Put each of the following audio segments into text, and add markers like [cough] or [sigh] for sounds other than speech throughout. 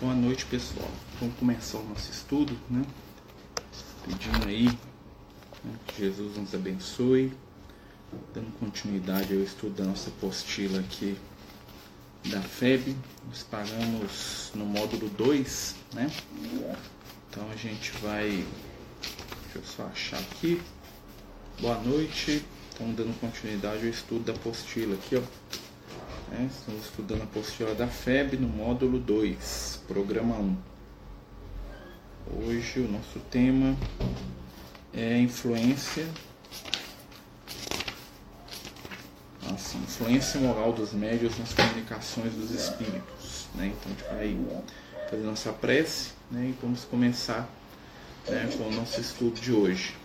Boa noite, pessoal. Vamos começar o nosso estudo, né? Pedindo aí né, que Jesus nos abençoe, dando continuidade ao estudo da nossa apostila aqui da FEB. Nós paramos no módulo 2, né? Então a gente vai. Deixa eu só achar aqui. Boa noite. Estamos dando continuidade ao estudo da apostila aqui, ó. É, estamos estudando a apostila da FEB no módulo 2, programa 1. Hoje o nosso tema é influência. Influência moral dos médios nas comunicações dos espíritos. Né? Então a gente vai fazer nossa prece né? e vamos começar né, com o nosso estudo de hoje.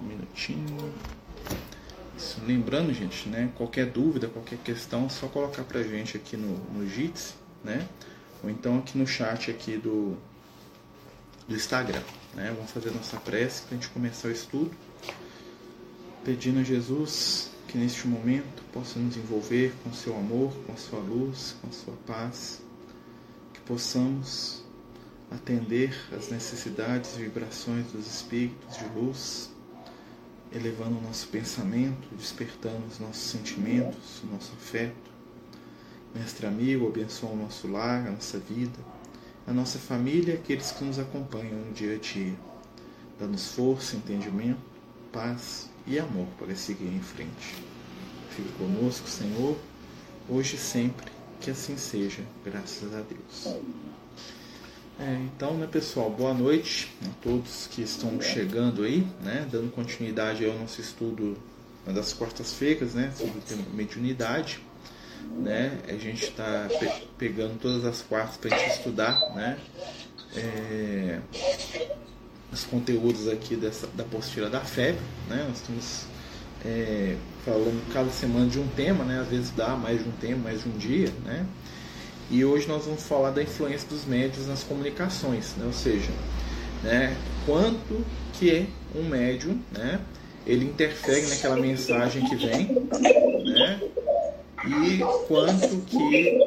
Um minutinho. Lembrando, gente, né? Qualquer dúvida, qualquer questão, é só colocar pra gente aqui no, no Jitsi, né? Ou então aqui no chat aqui do, do Instagram. Né? Vamos fazer nossa prece para a gente começar o estudo. Pedindo a Jesus que neste momento possa nos envolver com seu amor, com a sua luz, com a sua paz, que possamos atender às necessidades e vibrações dos espíritos de luz elevando o nosso pensamento, despertando os nossos sentimentos, o nosso afeto. Mestre amigo, abençoa o nosso lar, a nossa vida, a nossa família e aqueles que nos acompanham no dia a dia. Dá-nos força, entendimento, paz e amor para seguir em frente. Fique conosco, Senhor, hoje e sempre, que assim seja, graças a Deus. É, então, né, pessoal, boa noite a todos que estão chegando aí, né, dando continuidade ao nosso estudo das quartas-feiras, né, sobre o tema mediunidade. Né, a gente está pe pegando todas as quartas para a gente estudar, né, é, os conteúdos aqui dessa, da apostila da FEB, né, nós estamos é, falando cada semana de um tema, né, às vezes dá mais de um tema, mais de um dia, né, e hoje nós vamos falar da influência dos médios nas comunicações, né? ou seja, né, quanto que um médium, né, ele interfere naquela mensagem que vem, né, e quanto que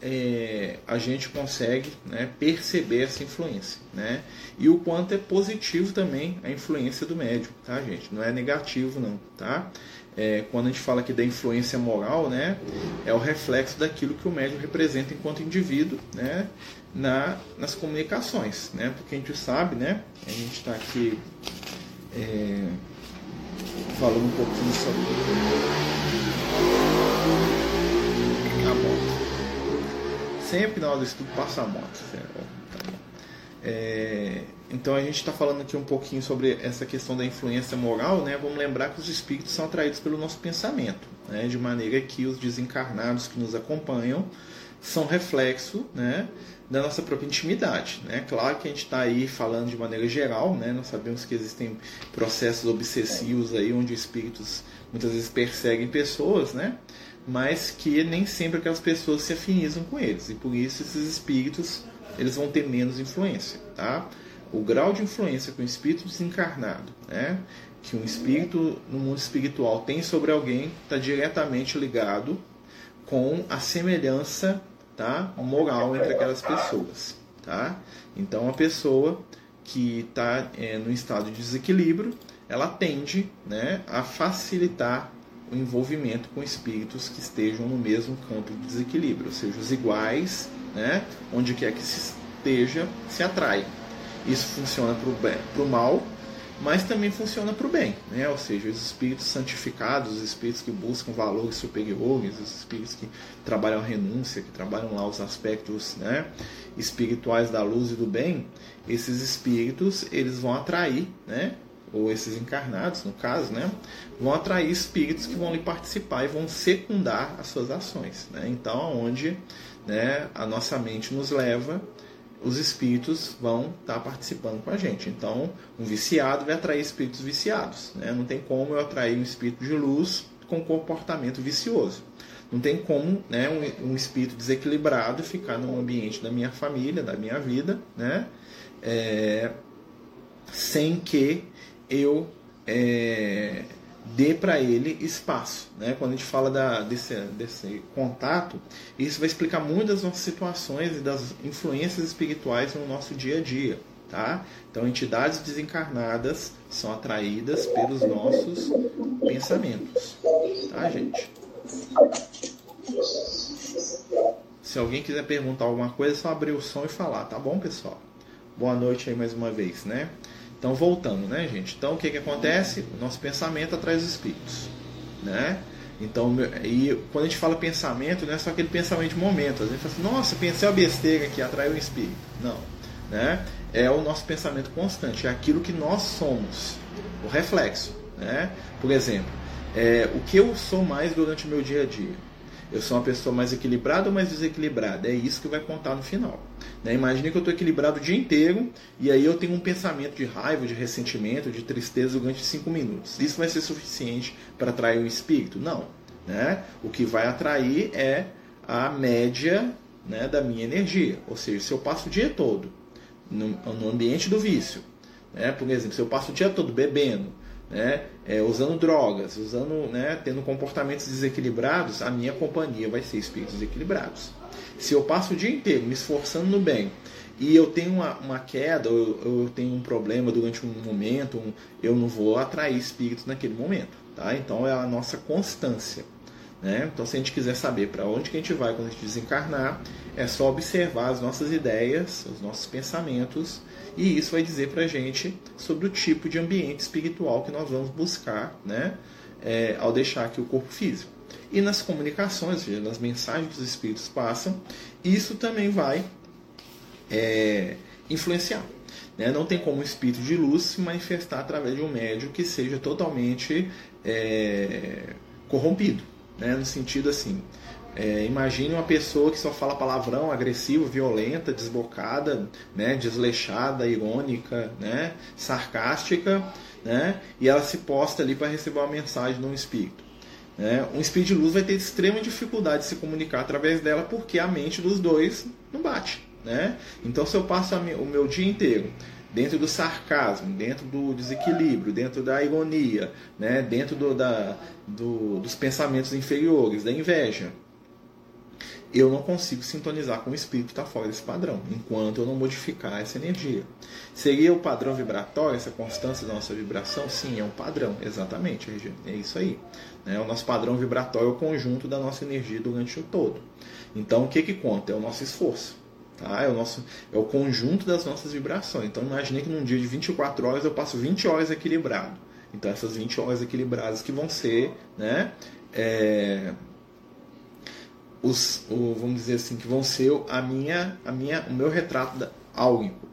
é, a gente consegue né, perceber essa influência, né? E o quanto é positivo também a influência do médium, tá, gente? Não é negativo, não, tá? É, quando a gente fala aqui da influência moral, né, é o reflexo daquilo que o médium representa enquanto indivíduo, né, na, nas comunicações, né, porque a gente sabe, né, a gente está aqui é, falando um pouquinho sobre a moto. Sempre na hora do estudo passa a moto. Tá é, então a gente está falando aqui um pouquinho sobre essa questão da influência moral, né? Vamos lembrar que os espíritos são atraídos pelo nosso pensamento, né? De maneira que os desencarnados que nos acompanham são reflexo, né? Da nossa própria intimidade, né? Claro que a gente está aí falando de maneira geral, né? Nós sabemos que existem processos obsessivos aí onde espíritos muitas vezes perseguem pessoas, né? Mas que nem sempre aquelas pessoas se afinizam com eles e por isso esses espíritos eles vão ter menos influência, tá? O grau de influência que um espírito desencarnado, né, que um espírito no mundo espiritual tem sobre alguém, está diretamente ligado com a semelhança tá, moral entre aquelas pessoas. Tá? Então, a pessoa que está é, no estado de desequilíbrio, ela tende né, a facilitar o envolvimento com espíritos que estejam no mesmo campo de desequilíbrio, ou seja, os iguais, né, onde quer que se esteja, se atraem. Isso funciona para o mal, mas também funciona para o bem, né? ou seja, os espíritos santificados, os espíritos que buscam valores superiores, os espíritos que trabalham a renúncia, que trabalham lá os aspectos né, espirituais da luz e do bem, esses espíritos eles vão atrair, né, ou esses encarnados, no caso, né, vão atrair espíritos que vão lhe participar e vão secundar as suas ações. Né? Então, onde né, a nossa mente nos leva os espíritos vão estar tá participando com a gente. Então, um viciado vai atrair espíritos viciados. Né? Não tem como eu atrair um espírito de luz com comportamento vicioso. Não tem como né, um, um espírito desequilibrado ficar no ambiente da minha família, da minha vida, né? É, sem que eu é, dê para ele espaço. Né? Quando a gente fala da, desse, desse contato, isso vai explicar muitas das nossas situações e das influências espirituais no nosso dia a dia. Tá? Então, entidades desencarnadas são atraídas pelos nossos pensamentos. Tá, gente? Se alguém quiser perguntar alguma coisa, é só abrir o som e falar, tá bom, pessoal? Boa noite aí mais uma vez, né? Então, voltando, né, gente? Então, o que, que acontece? O nosso pensamento atrai os espíritos, né? Então, e quando a gente fala pensamento, não é só aquele pensamento de momento. A gente fala assim, nossa, pensei uma besteira que atraiu o espírito. Não, né? É o nosso pensamento constante, é aquilo que nós somos, o reflexo, né? Por exemplo, é, o que eu sou mais durante o meu dia a dia? Eu sou uma pessoa mais equilibrada ou mais desequilibrada? É isso que vai contar no final. Né? Que eu estou equilibrado o dia inteiro e aí eu tenho um pensamento de raiva, de ressentimento, de tristeza durante 5 minutos. Isso vai ser suficiente para atrair o espírito? Não. Né? O que vai atrair é a média né, da minha energia. Ou seja, se eu passo o dia todo no, no ambiente do vício, né? por exemplo, se eu passo o dia todo bebendo, né, é, usando drogas, usando, né, tendo comportamentos desequilibrados, a minha companhia vai ser espíritos desequilibrados. Se eu passo o dia inteiro me esforçando no bem e eu tenho uma, uma queda, ou eu, tenho um problema durante um momento, um, eu não vou atrair espíritos naquele momento. Tá? Então é a nossa constância. Né? Então, se a gente quiser saber para onde que a gente vai quando a gente desencarnar, é só observar as nossas ideias, os nossos pensamentos, e isso vai dizer para a gente sobre o tipo de ambiente espiritual que nós vamos buscar né? É, ao deixar aqui o corpo físico. E nas comunicações, ou seja, nas mensagens que os espíritos passam, isso também vai é, influenciar. Né? Não tem como o espírito de luz se manifestar através de um médium que seja totalmente é, corrompido. Né? No sentido assim, é, imagine uma pessoa que só fala palavrão, agressiva, violenta, desbocada, né, desleixada, irônica, né, sarcástica, né, e ela se posta ali para receber uma mensagem de um espírito. Né? Um espírito de luz vai ter extrema dificuldade de se comunicar através dela porque a mente dos dois não bate. Né? Então, se eu passo o meu dia inteiro dentro do sarcasmo, dentro do desequilíbrio, dentro da ironia, né? dentro do, da, do, dos pensamentos inferiores, da inveja, eu não consigo sintonizar com o espírito que está fora desse padrão, enquanto eu não modificar essa energia. Seria o padrão vibratório, essa constância da nossa vibração? Sim, é um padrão, exatamente, é isso aí. Né? O nosso padrão vibratório é o conjunto da nossa energia durante o todo. Então, o que, que conta? É o nosso esforço. Tá? É, o nosso, é o conjunto das nossas vibrações. Então, imagine que num dia de 24 horas eu passo 20 horas equilibrado. Então, essas 20 horas equilibradas que vão ser, né, é, os, o, vamos dizer assim, que vão ser a minha, a minha, o meu retrato da, áurico.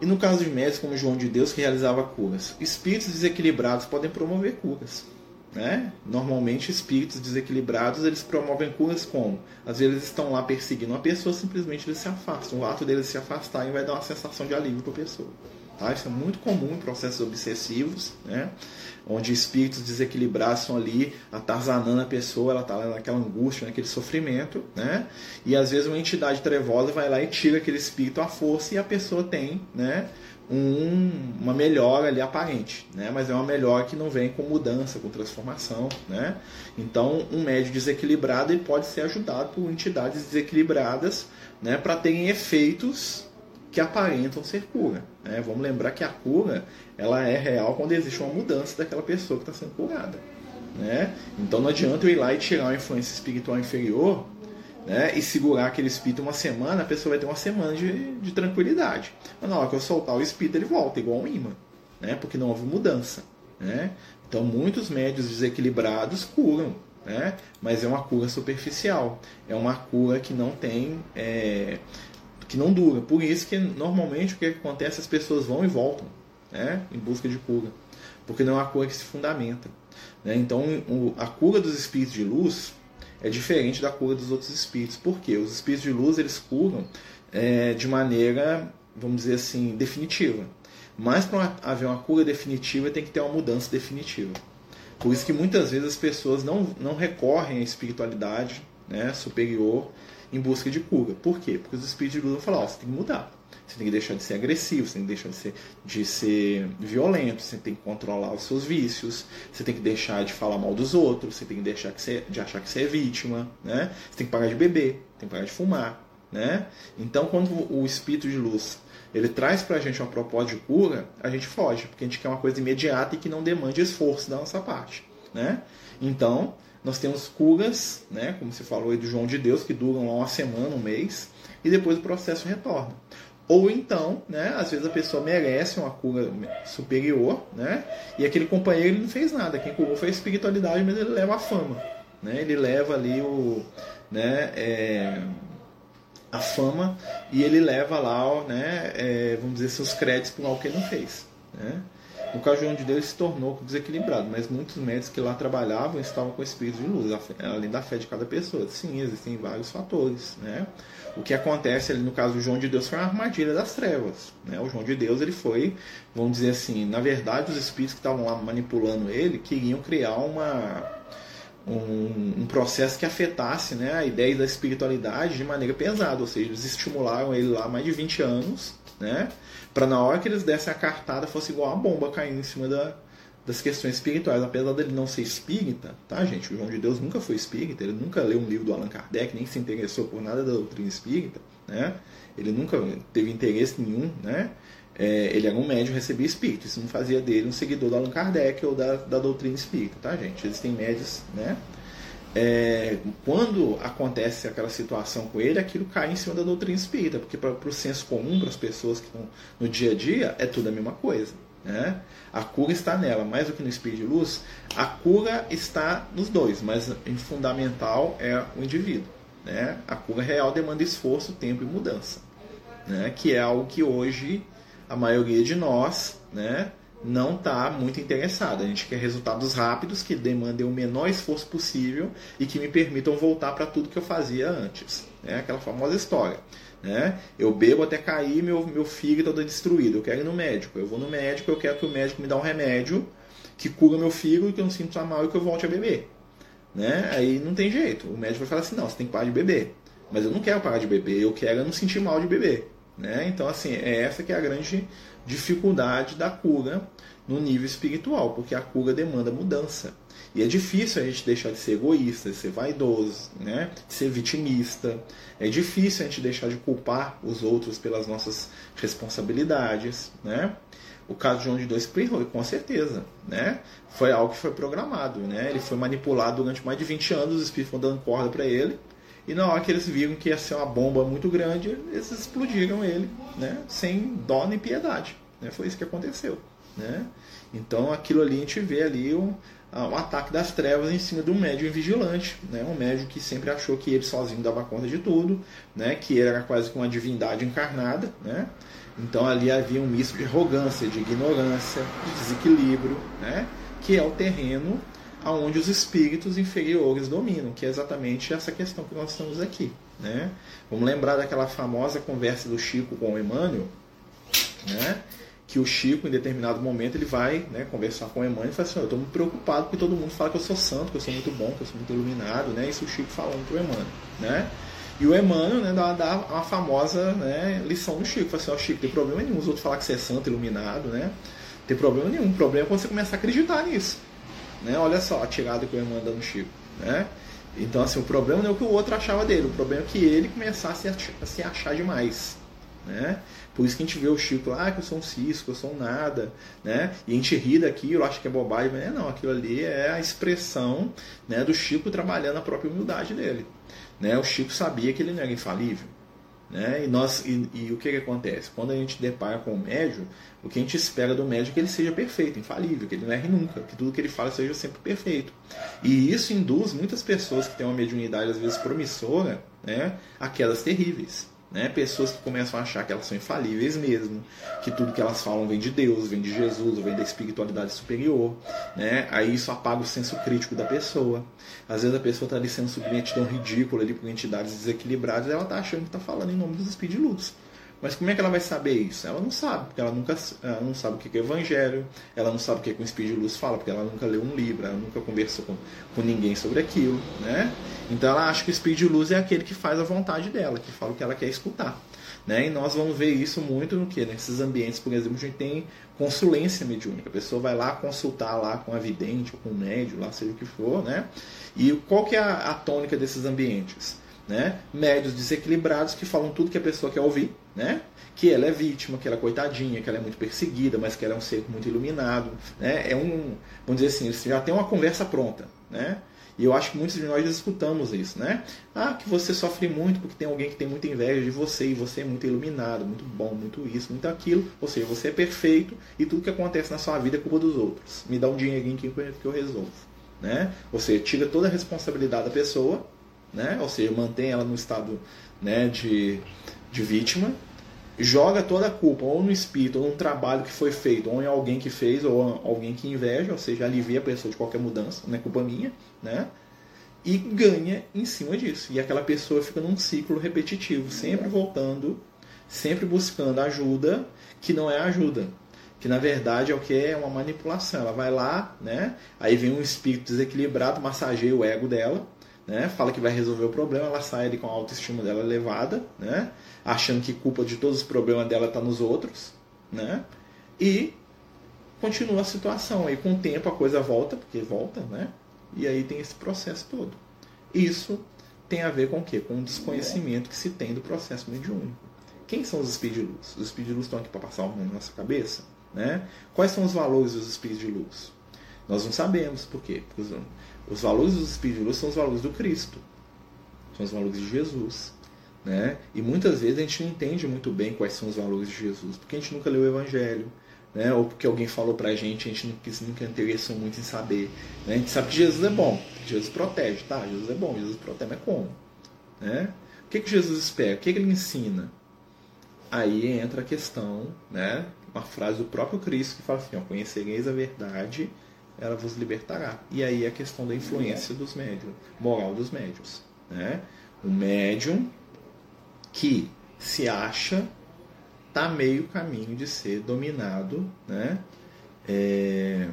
E no caso de médicos como João de Deus, que realizava curas, espíritos desequilibrados podem promover curas. Né? Normalmente, espíritos desequilibrados eles promovem curas como? Às vezes eles estão lá perseguindo uma pessoa, simplesmente eles se afastam. O ato deles se afastarem vai dar uma sensação de alívio para a pessoa. Tá? Isso é muito comum em processos obsessivos, né? onde espíritos desequilibrados estão ali atazanando a pessoa, ela está naquela angústia, naquele sofrimento, né? e às vezes uma entidade trevosa vai lá e tira aquele espírito à força e a pessoa tem né? Um, uma melhora ali aparente, né? mas é uma melhora que não vem com mudança, com transformação. Né? Então, um médio desequilibrado ele pode ser ajudado por entidades desequilibradas né? para terem efeitos que aparentam ser cura. Né? Vamos lembrar que a cura ela é real quando existe uma mudança daquela pessoa que está sendo curada. Né? Então não adianta eu ir lá e tirar uma influência espiritual inferior né, e segurar aquele espírito uma semana, a pessoa vai ter uma semana de, de tranquilidade. Mas na hora que eu soltar o espírito, ele volta, igual um imã, né, porque não houve mudança. Né? Então muitos médios desequilibrados curam, né, mas é uma cura superficial, é uma cura que não tem. É, que não dura. Por isso que normalmente o que acontece, as pessoas vão e voltam né, em busca de cura, porque não é uma cura que se fundamenta. Né? Então a cura dos espíritos de luz é diferente da cura dos outros espíritos. Por quê? Os espíritos de luz eles curam é, de maneira, vamos dizer assim, definitiva. Mas para haver uma cura definitiva tem que ter uma mudança definitiva. Por isso que muitas vezes as pessoas não, não recorrem à espiritualidade né, superior em busca de cura. Por quê? Porque os espíritos de luz vão falar, oh, você tem que mudar. Você tem que deixar de ser agressivo, você tem que deixar de ser, de ser violento, você tem que controlar os seus vícios, você tem que deixar de falar mal dos outros, você tem que deixar que você, de achar que você é vítima, né? Você tem que parar de beber, tem que parar de fumar, né? Então, quando o espírito de luz ele traz para a gente uma proposta de cura, a gente foge, porque a gente quer uma coisa imediata e que não demande esforço da nossa parte, né? Então, nós temos curas, né, como você falou aí do João de Deus, que duram uma semana, um mês, e depois o processo retorna. Ou então, né, às vezes a pessoa merece uma cura superior, né, e aquele companheiro ele não fez nada. Quem curou foi a espiritualidade, mas ele leva a fama. Né, ele leva ali o. Né, é, a fama e ele leva lá, né, é, vamos dizer, seus créditos por algo que ele não fez. Né? De João de Deus se tornou desequilibrado, mas muitos médicos que lá trabalhavam estavam com espírito de luz, além da fé de cada pessoa. Sim, existem vários fatores. Né? O que acontece ali no caso do João de Deus foi uma armadilha das trevas. Né? O João de Deus ele foi, vamos dizer assim, na verdade os espíritos que estavam lá manipulando ele queriam criar uma um, um, processo que afetasse né, a ideia da espiritualidade de maneira pesada, ou seja, eles estimularam ele lá mais de 20 anos, né, para na hora que eles dessem a cartada fosse igual uma bomba caindo em cima da, das questões espirituais, apesar dele não ser espírita, tá, gente? O João de Deus nunca foi espírita, ele nunca leu um livro do Allan Kardec, nem se interessou por nada da doutrina espírita, né? Ele nunca teve interesse nenhum, né? É, ele era um médium recebia espírito. Isso não fazia dele um seguidor do Allan Kardec ou da, da doutrina espírita, tá, gente? Existem médios, né? É, quando acontece aquela situação com ele, aquilo cai em cima da doutrina espírita, porque para o senso comum, para as pessoas que estão no dia a dia, é tudo a mesma coisa. Né? A cura está nela, mais do que no espírito de luz, a cura está nos dois, mas em fundamental é o indivíduo. Né? A cura real demanda esforço, tempo e mudança, né? que é algo que hoje a maioria de nós né, não está muito interessada. A gente quer resultados rápidos que demandem o menor esforço possível e que me permitam voltar para tudo que eu fazia antes. Né? Aquela famosa história. Né? Eu bebo até cair, meu, meu fígado está destruído. Eu quero ir no médico. Eu vou no médico, eu quero que o médico me dê um remédio que cura meu fígado, que eu não sinto mal e que eu volte a beber. Né? Aí não tem jeito. O médico vai falar assim: não, você tem que parar de beber. Mas eu não quero parar de beber, eu quero não sentir mal de beber. Né? Então, assim, é essa que é a grande dificuldade da cura no nível espiritual, porque a cura demanda mudança. E é difícil a gente deixar de ser egoísta, de ser vaidoso, né? de ser vitimista. É difícil a gente deixar de culpar os outros pelas nossas responsabilidades. Né? O caso de João de Dois Pirro, com certeza, né? Foi algo que foi programado, né? Ele foi manipulado durante mais de 20 anos, os espíritos foram dando corda para ele, e na hora que eles viram que ia ser uma bomba muito grande, eles explodiram ele, né? Sem dó nem piedade. Né? Foi isso que aconteceu. Né? Então aquilo ali a gente vê ali um, um ataque das trevas em cima de um médium vigilante, né? um médium que sempre achou que ele sozinho dava conta de tudo, né? que ele era quase que uma divindade encarnada. Né? Então ali havia um misto de arrogância, de ignorância, de desequilíbrio, né? que é o terreno aonde os espíritos inferiores dominam, que é exatamente essa questão que nós estamos aqui. Né? Vamos lembrar daquela famosa conversa do Chico com o Emmanuel, né? que o Chico, em determinado momento, ele vai né, conversar com o Emmanuel e fala assim, eu estou muito preocupado porque todo mundo fala que eu sou santo, que eu sou muito bom, que eu sou muito iluminado, né? Isso o Chico falando para o Emmanuel, né? E o Emmanuel né, dá, dá uma famosa né, lição do Chico. Fala assim, oh, Chico, tem problema nenhum os outros falar que você é santo, iluminado, né? Tem problema nenhum. O problema é quando você começar a acreditar nisso. Né? Olha só a tirada que o irmão dá no Chico. Né? Então, assim, o problema não é o que o outro achava dele, o problema é que ele começasse a se achar demais. Né? Por isso que a gente vê o Chico lá, ah, que eu sou um cisco, eu sou um nada, né? E a gente ri daquilo, acha que é bobagem, mas é não, aquilo ali é a expressão né, do Chico trabalhando a própria humildade dele. Né? O Chico sabia que ele não era infalível. Né? E, nós, e, e, o que, que acontece? Quando a gente depara com o médio, o que a gente espera do médio é que ele seja perfeito, infalível, que ele não erre nunca, que tudo que ele fala seja sempre perfeito. E isso induz muitas pessoas que têm uma mediunidade às vezes promissora né, a quedas terríveis. Né? Pessoas que começam a achar que elas são infalíveis mesmo, que tudo que elas falam vem de Deus, vem de Jesus, vem da espiritualidade superior. Né? Aí isso apaga o senso crítico da pessoa. Às vezes a pessoa está ali sendo submetida a um ridículo ali por entidades desequilibradas e ela está achando que está falando em nome dos espíritos. Mas como é que ela vai saber isso? Ela não sabe, porque ela nunca ela não sabe o que é evangelho, ela não sabe o que, é que o Espírito de Luz fala, porque ela nunca leu um livro, ela nunca conversou com, com ninguém sobre aquilo, né? Então ela acha que o Espírito de Luz é aquele que faz a vontade dela, que fala o que ela quer escutar. Né? E nós vamos ver isso muito no que? Nesses ambientes, por exemplo, a gente tem consulência mediúnica. A pessoa vai lá consultar lá com a vidente ou com o médio, lá seja o que for, né? E qual que é a, a tônica desses ambientes? Né? Médios desequilibrados que falam tudo que a pessoa quer ouvir, né? Que ela é vítima, que ela é coitadinha, que ela é muito perseguida, mas que ela é um ser muito iluminado, né? É um, vamos dizer assim, você já tem uma conversa pronta, né? E eu acho que muitos de nós escutamos isso, né? Ah, que você sofre muito porque tem alguém que tem muita inveja de você e você é muito iluminado, muito bom, muito isso, muito aquilo. Ou seja, você é perfeito e tudo que acontece na sua vida é culpa dos outros. Me dá um dinheirinho que eu resolvo, né? Ou seja, tira toda a responsabilidade da pessoa, né? Ou seja, mantém ela no estado, né, de, de vítima joga toda a culpa ou no espírito, ou no trabalho que foi feito, ou em alguém que fez, ou alguém que inveja, ou seja, alivia a pessoa de qualquer mudança, não é culpa minha, né? E ganha em cima disso. E aquela pessoa fica num ciclo repetitivo, sempre voltando, sempre buscando ajuda que não é ajuda. Que na verdade é o que é uma manipulação. Ela vai lá, né? Aí vem um espírito desequilibrado, massageia o ego dela, né? Fala que vai resolver o problema, ela sai ali com a autoestima dela elevada, né? Achando que culpa de todos os problemas dela está nos outros, né? E continua a situação. Aí com o tempo a coisa volta, porque volta, né? E aí tem esse processo todo. Isso tem a ver com o quê? Com o desconhecimento que se tem do processo mediúnico. Quem são os espíritos de luz? Os espíritos de luz estão aqui para passar o mundo na nossa cabeça? Né? Quais são os valores dos espíritos de luz? Nós não sabemos por quê. Porque os valores dos Espíritos são os valores do Cristo, são os valores de Jesus. Né? E muitas vezes a gente não entende muito bem quais são os valores de Jesus, porque a gente nunca leu o Evangelho, né? ou porque alguém falou pra gente, a gente nunca, nunca interessou muito em saber. Né? A gente sabe que Jesus é bom, Jesus protege, tá? Jesus é bom, Jesus protege, mas como? Né? O que, que Jesus espera? O que, que ele ensina? Aí entra a questão, né? uma frase do próprio Cristo que fala assim: ó, conhecereis a verdade ela vos libertará. E aí a questão da influência dos médios, moral dos médios. Né? O médium que se acha está meio caminho de ser dominado né? É,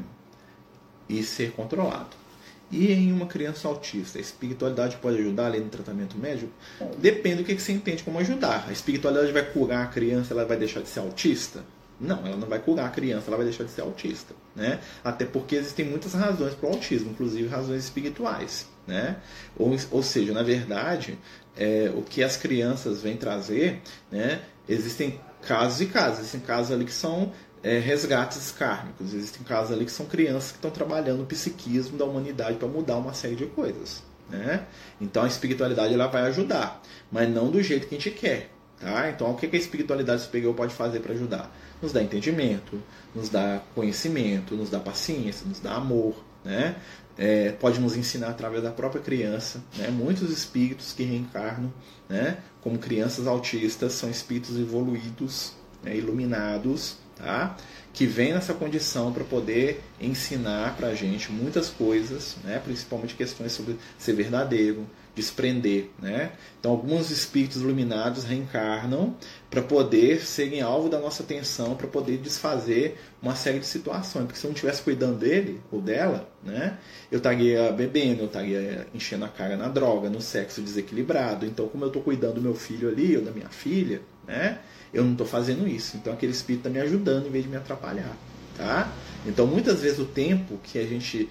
e ser controlado. E em uma criança autista, a espiritualidade pode ajudar além do tratamento médico? Depende do que você entende como ajudar. A espiritualidade vai curar a criança, ela vai deixar de ser autista? Não, ela não vai curar a criança, ela vai deixar de ser autista. Né? Até porque existem muitas razões para o autismo, inclusive razões espirituais. Né? Ou, ou seja, na verdade, é, o que as crianças vêm trazer, né, existem casos e casos. Existem casos ali que são é, resgates kármicos, existem casos ali que são crianças que estão trabalhando o psiquismo da humanidade para mudar uma série de coisas. Né? Então a espiritualidade ela vai ajudar, mas não do jeito que a gente quer. Tá? Então o que a espiritualidade superior pode fazer para ajudar? nos dá entendimento, nos dá conhecimento, nos dá paciência, nos dá amor, né? É, pode nos ensinar através da própria criança. Né? Muitos espíritos que reencarnam né? como crianças autistas são espíritos evoluídos, né? iluminados, tá? que vêm nessa condição para poder ensinar para a gente muitas coisas, né? principalmente questões sobre ser verdadeiro, desprender. Né? Então, alguns espíritos iluminados reencarnam para poder serem alvo da nossa atenção, para poder desfazer uma série de situações. Porque se eu não estivesse cuidando dele ou dela, né, eu estaria bebendo, eu estaria enchendo a cara na droga, no sexo desequilibrado. Então, como eu estou cuidando do meu filho ali ou da minha filha, né, eu não estou fazendo isso. Então, aquele espírito está me ajudando em vez de me atrapalhar. Tá? Então, muitas vezes o tempo que a gente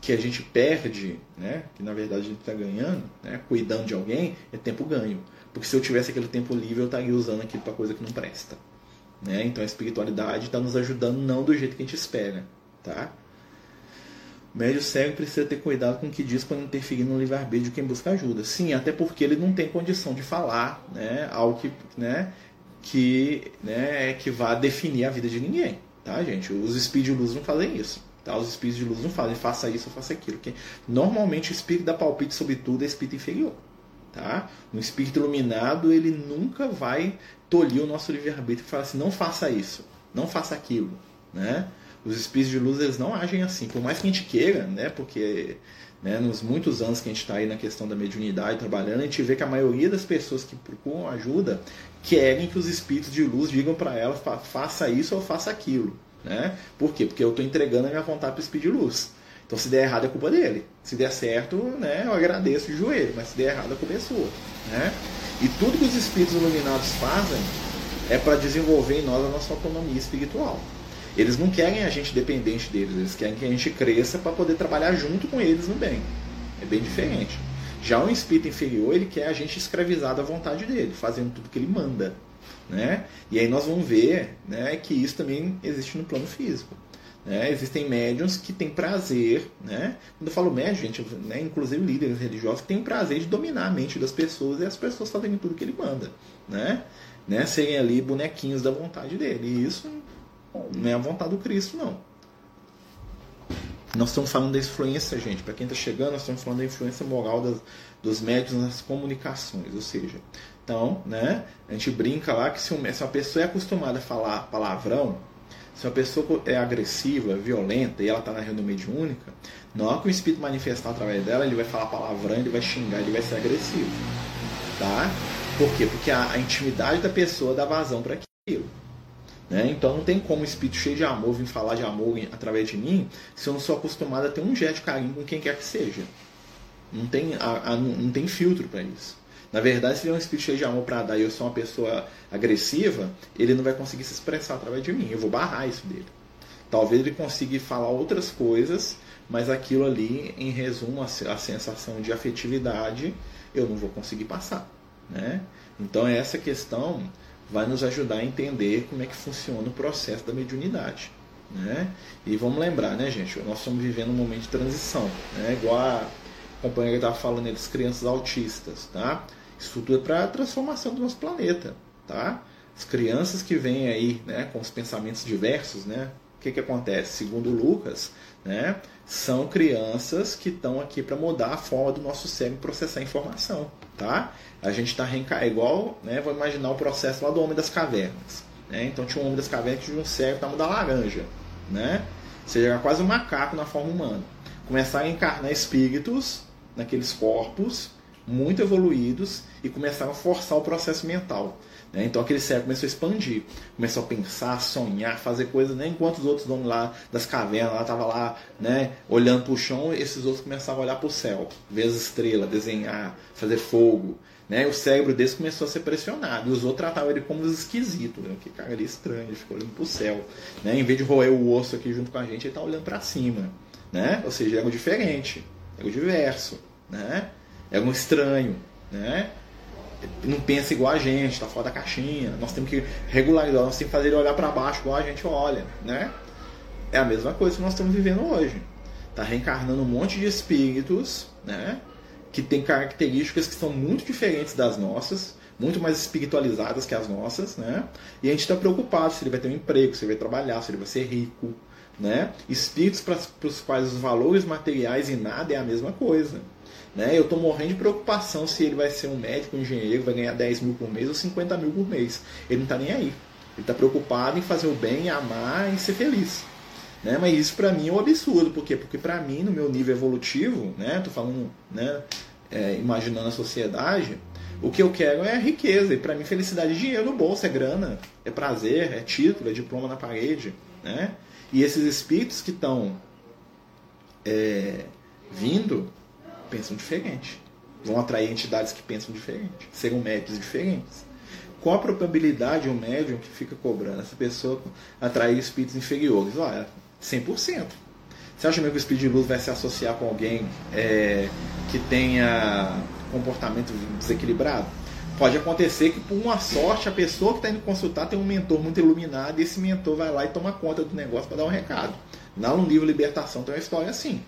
que a gente perde, né, que na verdade a gente está ganhando, né, cuidando de alguém, é tempo ganho. Porque se eu tivesse aquele tempo livre, eu estaria usando aquilo para coisa que não presta. Né? Então a espiritualidade está nos ajudando não do jeito que a gente espera. Tá? O médio cego precisa ter cuidado com o que diz para não interferir no livre-arbítrio de quem busca ajuda. Sim, até porque ele não tem condição de falar né, algo que, né, que, né, que vá definir a vida de ninguém. Tá, gente? Os espíritos de luz não fazem isso. Tá? Os espíritos de luz não fazem, faça isso ou faça aquilo. Que normalmente o espírito dá palpite sobre tudo é espírito inferior. Tá? Um espírito iluminado, ele nunca vai tolir o nosso livre-arbítrio e falar assim, não faça isso, não faça aquilo. Né? Os espíritos de luz eles não agem assim, por mais que a gente queira, né? Porque né, nos muitos anos que a gente está aí na questão da mediunidade trabalhando, a gente vê que a maioria das pessoas que procuram ajuda querem que os espíritos de luz digam para ela faça isso ou faça aquilo. Né? Por quê? Porque eu estou entregando a minha vontade para o de luz. Então se der errado é culpa dele. Se der certo, né, eu agradeço de joelho, mas se der errado a culpa é sua. Né? E tudo que os espíritos iluminados fazem é para desenvolver em nós a nossa autonomia espiritual. Eles não querem a gente dependente deles, eles querem que a gente cresça para poder trabalhar junto com eles no bem. É bem diferente. Já um espírito inferior, ele quer a gente escravizado à vontade dele, fazendo tudo que ele manda. Né? E aí nós vamos ver né, que isso também existe no plano físico. Né? Existem médiums que têm prazer, né? quando eu falo médium, gente, né, inclusive líderes religiosos, têm prazer de dominar a mente das pessoas e as pessoas fazerem tudo que ele manda. Né? Né? Serem ali bonequinhos da vontade dele. E isso não é a vontade do Cristo, não. Nós estamos falando da influência, gente. Para quem está chegando, nós estamos falando da influência moral das, dos médios nas comunicações. Ou seja, então, né, a gente brinca lá que se, uma, pessoa é acostumada a falar palavrão, se uma pessoa é agressiva, violenta e ela está na reunião mediúnica, na hora que o espírito manifestar através dela, ele vai falar palavrão, ele vai xingar, ele vai ser agressivo. Tá? Por quê? Porque a, a intimidade da pessoa dá vazão para aquilo. Né? Então não tem como um espírito cheio de amor vir falar de amor através de mim se eu não sou acostumado a ter um gesto de carinho com quem quer que seja. Não tem, a, a, não tem filtro para isso. Na verdade, se ele é um espírito cheio de amor para dar e eu sou uma pessoa agressiva, ele não vai conseguir se expressar através de mim. Eu vou barrar isso dele. Talvez ele consiga falar outras coisas, mas aquilo ali, em resumo, a, sensação de afetividade, eu não vou conseguir passar. Né? Então, essa questão vai nos ajudar a entender como é que funciona o processo da mediunidade. Né? E vamos lembrar, né, gente? Nós estamos vivendo um momento de transição, né? igual a companheira estava falando das crianças autistas. Tá? Isso tudo é para a transformação do nosso planeta. Tá? As crianças que vêm aí né, com os pensamentos diversos, né? o que, que acontece? Segundo Lucas, né, são crianças que estão aqui para mudar a forma do nosso cérebro processar informação. Tá? A gente está reencarnando, é igual, né, vou imaginar o processo lá do Homem das Cavernas. Né? Então tinha um Homem das Cavernas que tinha um cérebro tamanho da laranja. Né? Seja, era quase um macaco na forma humana. Começaram a encarnar espíritos naqueles corpos muito evoluídos e começaram a forçar o processo mental. Né? Então aquele cérebro começou a expandir, começou a pensar, sonhar, fazer coisas, né? enquanto os outros donos lá das cavernas lá estavam lá né? olhando para o chão, esses outros começavam a olhar para o céu, ver as estrelas, desenhar, fazer fogo. Né? O cérebro desse começou a ser pressionado. E os outros tratavam ele como esquisito. Né? Que cara ali estranho, ele ficou olhando para o céu. Né? Em vez de roer o osso aqui junto com a gente, ele está olhando para cima. Né? Ou seja, é algo diferente, é algo diverso. Né? É algo estranho. Né? não pensa igual a gente, está fora da caixinha. Nós temos que regularizar, nós temos que fazer ele olhar para baixo igual a gente olha, né? É a mesma coisa que nós estamos vivendo hoje. Está reencarnando um monte de espíritos, né? Que tem características que são muito diferentes das nossas, muito mais espiritualizadas que as nossas, né? E a gente está preocupado se ele vai ter um emprego, se ele vai trabalhar, se ele vai ser rico, né? Espíritos para os quais os valores materiais e nada é a mesma coisa. Né? Eu estou morrendo de preocupação se ele vai ser um médico, um engenheiro, vai ganhar 10 mil por mês ou 50 mil por mês. Ele não está nem aí. Ele está preocupado em fazer o bem, amar e ser feliz. Né? Mas isso para mim é um absurdo. Por quê? Porque para mim, no meu nível evolutivo, né? tô falando, né? É, imaginando a sociedade, o que eu quero é riqueza. E para mim, felicidade é dinheiro no bolso, é grana, é prazer, é título, é diploma na parede. Né? E esses espíritos que estão é, vindo pensam diferente. Vão atrair entidades que pensam diferente. Serão médios diferentes. Qual a probabilidade o médium que fica cobrando essa pessoa atrair espíritos inferiores? Olha, 100%. Você acha mesmo que o espírito de luz vai se associar com alguém é, que tenha comportamento desequilibrado? Pode acontecer que, por uma sorte, a pessoa que está indo consultar tem um mentor muito iluminado e esse mentor vai lá e toma conta do negócio para dar um recado. Lá no livro Libertação tem uma história assim.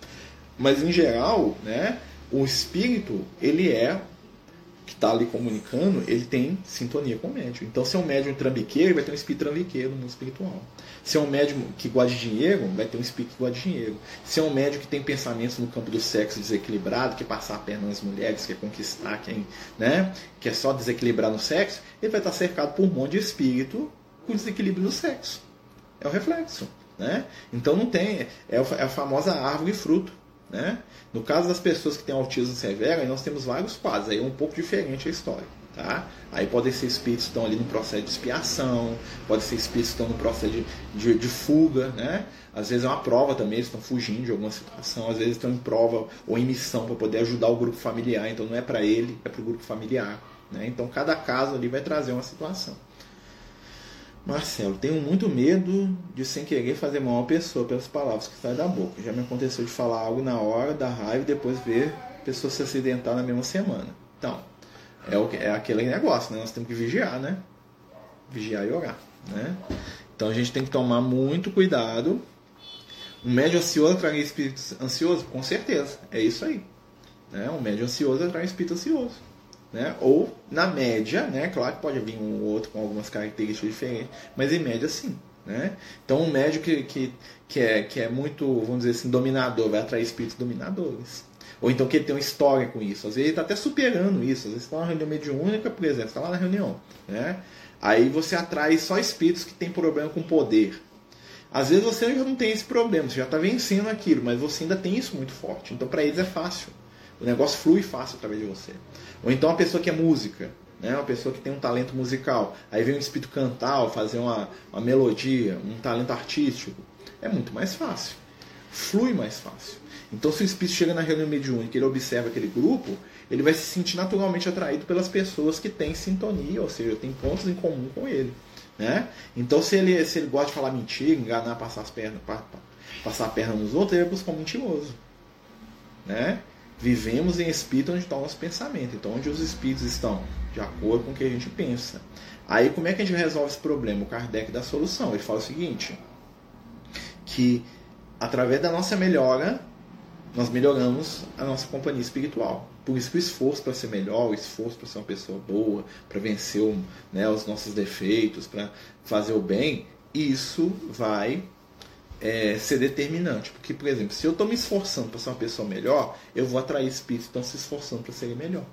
Mas, em geral, né, o espírito, ele é que está ali comunicando, ele tem sintonia com o médium. Então, se é um médium trambiqueiro, vai ter um espírito trambiqueiro no mundo espiritual. Se é um médium que gosta de dinheiro, vai ter um espírito que gosta de dinheiro. Se é um médium que tem pensamentos no campo do sexo desequilibrado, que é passar a perna nas mulheres, que é conquistar, quem, né, que é só desequilibrar no sexo, ele vai estar cercado por um monte de espírito com desequilíbrio no sexo. É o reflexo. Né? Então não tem, é, é a famosa árvore e fruto. Né? No caso das pessoas que têm autismo severo, aí nós temos vários quadros, aí é um pouco diferente a história. Tá? Aí podem ser espíritos que estão ali no processo de expiação, pode ser espíritos que estão no processo de, de, de, fuga, né? Às vezes é uma prova também, eles estão fugindo de alguma situação, às vezes estão em prova ou em missão para poder ajudar o grupo familiar, então não é para ele, é para o grupo familiar. Né? Então cada caso ali vai trazer uma situação. Marcelo, tenho muito medo de sem querer fazer mal a pessoa pelas palavras que saem da boca. Já me aconteceu de falar algo na hora da raiva e depois ver a pessoa se acidentar na mesma semana. Então, é, o, é aquele negócio, né? Nós temos que vigiar, né? Vigiar e orar, né? Então a gente tem que tomar muito cuidado. Um médio ansioso atrai espírito ansioso? Com certeza, é isso aí. Né? Um médio ansioso atrai espírito ansioso. Né? Ou, na média, né? claro que pode vir um ou outro com algumas características diferentes, mas em média sim. Né? Então, um médio que, que, que, é, que é muito, vamos dizer assim, dominador, vai atrair espíritos dominadores. Ou então que ele tem uma história com isso. Às vezes ele está até superando isso. Às vezes está numa reunião mediúnica, por exemplo, está lá na reunião. Né? Aí você atrai só espíritos que têm problema com poder. Às vezes você ainda não tem esse problema, você já está vencendo aquilo, mas você ainda tem isso muito forte. Então para eles é fácil. O negócio flui fácil através de você. Ou então uma pessoa que é música, né? uma pessoa que tem um talento musical. Aí vem um espírito cantar, ou fazer uma, uma melodia, um talento artístico. É muito mais fácil. Flui mais fácil. Então, se o espírito chega na reunião mediúnica e ele observa aquele grupo, ele vai se sentir naturalmente atraído pelas pessoas que têm sintonia, ou seja, têm pontos em comum com ele. Né? Então, se ele, se ele gosta de falar mentira, enganar, passar as pernas, passar a perna nos outros, ele vai buscar um mentiroso. Né? Vivemos em espírito onde está o nosso pensamento, então onde os espíritos estão de acordo com o que a gente pensa. Aí, como é que a gente resolve esse problema? O Kardec dá a solução. Ele fala o seguinte: que através da nossa melhora, nós melhoramos a nossa companhia espiritual. Por isso que o esforço para ser melhor, o esforço para ser uma pessoa boa, para vencer né, os nossos defeitos, para fazer o bem, isso vai é, ser determinante. Porque, por exemplo, se eu estou me esforçando para ser uma pessoa melhor, eu vou atrair espíritos que estão se esforçando para serem melhor.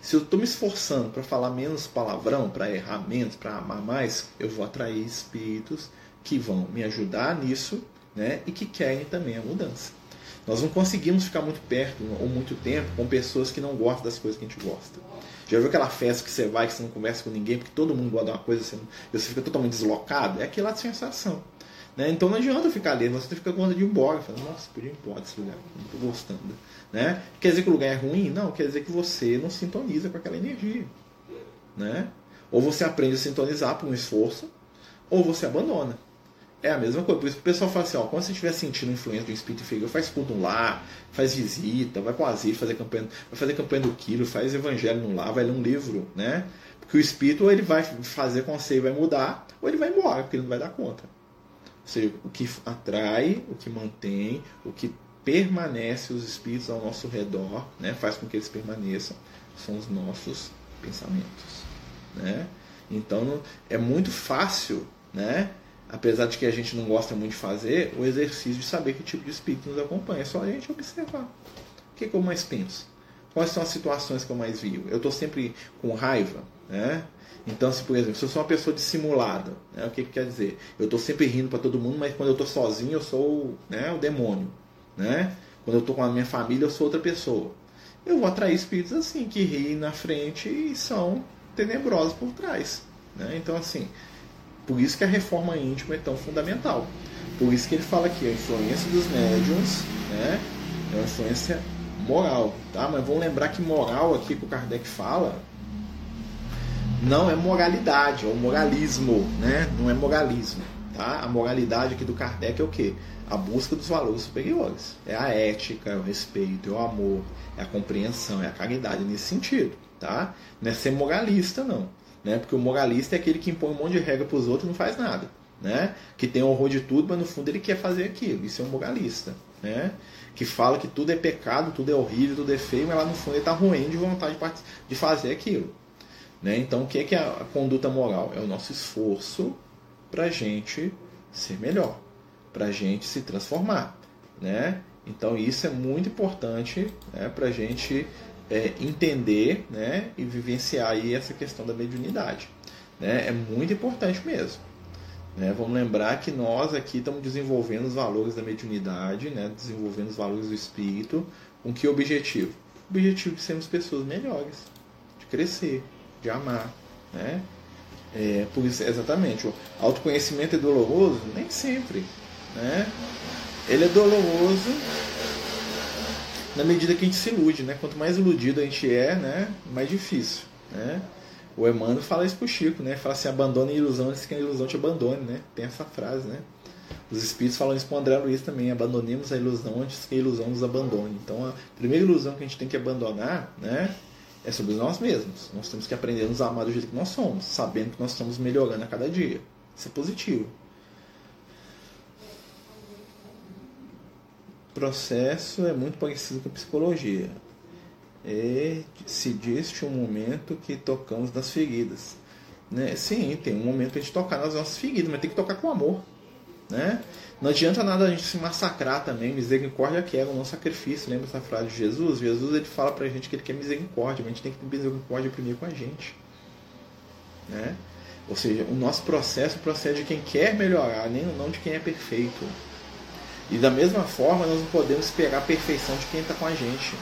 Se eu estou me esforçando para falar menos palavrão, para errar menos, para amar mais, eu vou atrair espíritos que vão me ajudar nisso né, e que querem também a mudança. Nós não conseguimos ficar muito perto ou muito tempo com pessoas que não gostam das coisas que a gente gosta. Já viu aquela festa que você vai que você não conversa com ninguém porque todo mundo gosta de uma coisa você, você fica totalmente deslocado? É aquela sensação. Né? Então não adianta ficar ali, você fica com vontade de ir embora. Fala, Nossa, podia ir embora desse lugar, não estou gostando. Né? Quer dizer que o lugar é ruim? Não, quer dizer que você não sintoniza com aquela energia. Né? Ou você aprende a sintonizar por um esforço, ou você abandona. É a mesma coisa. Por isso que o pessoal fala assim, ó, quando você estiver sentindo influência do espírito inferior, faz culto no lar, faz visita, vai para o fazer campanha, vai fazer campanha do quilo, faz evangelho no lar, vai ler um livro, né? Porque o espírito ou ele vai fazer com você e vai mudar, ou ele vai embora, porque ele não vai dar conta. Ou seja, o que atrai, o que mantém, o que permanece os espíritos ao nosso redor, né? faz com que eles permaneçam, são os nossos pensamentos. Né? Então é muito fácil né? apesar de que a gente não gosta muito de fazer, o exercício de saber que tipo de espírito nos acompanha. É só a gente observar. O que, que eu mais penso? Quais são as situações que eu mais vivo? Eu estou sempre com raiva, né? Então, se por exemplo, se eu sou uma pessoa dissimulada, né, o que, que quer dizer? Eu estou sempre rindo para todo mundo, mas quando eu estou sozinho eu sou né, o demônio, né? Quando eu estou com a minha família eu sou outra pessoa. Eu vou atrair espíritos assim que riem na frente e são tenebrosos por trás, né? Então, assim, por isso que a reforma íntima é tão fundamental. Por isso que ele fala aqui, a influência dos médiums né, é uma influência moral. Tá? Mas vamos lembrar que moral aqui que o Kardec fala não é moralidade, é o moralismo, né? não é moralismo. Tá? A moralidade aqui do Kardec é o quê? A busca dos valores superiores. É a ética, é o respeito, é o amor, é a compreensão, é a caridade nesse sentido. Tá? Não é ser moralista, não né? Porque o moralista é aquele que impõe um monte de regra para os outros e não faz nada, né? Que tem horror de tudo, mas no fundo ele quer fazer aquilo. Isso é um moralista, né? Que fala que tudo é pecado, tudo é horrível, tudo é feio, mas lá no fundo ele está ruim de vontade de fazer aquilo. Né? Então, o que é, que é a conduta moral? É o nosso esforço para a gente ser melhor, para a gente se transformar. Né? Então, isso é muito importante né, para a gente é, entender né, e vivenciar aí essa questão da mediunidade. Né? É muito importante mesmo. Né? Vamos lembrar que nós aqui estamos desenvolvendo os valores da mediunidade, né? desenvolvendo os valores do espírito. Com que objetivo? O objetivo de sermos pessoas melhores, de crescer, de amar. Né? É, por isso, exatamente, o autoconhecimento é doloroso? Nem sempre. Né? Ele é doloroso na medida que a gente se ilude. Né? Quanto mais iludido a gente é, né? mais difícil. Né? O Emmanuel fala isso pro Chico, né? Fala assim, abandone a ilusão antes que a ilusão te abandone, né? Tem essa frase, né? Os espíritos falam isso pro André Luiz também, abandonemos a ilusão antes que a ilusão nos abandone. Então a primeira ilusão que a gente tem que abandonar, né? É sobre nós mesmos. Nós temos que aprender a nos amar do jeito que nós somos, sabendo que nós estamos melhorando a cada dia. Isso é positivo. O processo é muito parecido com a psicologia é, se deste um momento que tocamos nas feridas. Né? Sim, tem um momento a gente tocar nas nossas feridas, mas tem que tocar com amor. Né? Não adianta nada a gente se massacrar também, misericórdia quer o nosso sacrifício. Lembra essa frase de Jesus? Jesus ele fala para a gente que ele quer misericórdia, mas a gente tem que ter misericórdia primeiro com a gente. Né? Ou seja, o nosso processo procede de quem quer melhorar, nem não de quem é perfeito. E da mesma forma, nós não podemos esperar a perfeição de quem está com a gente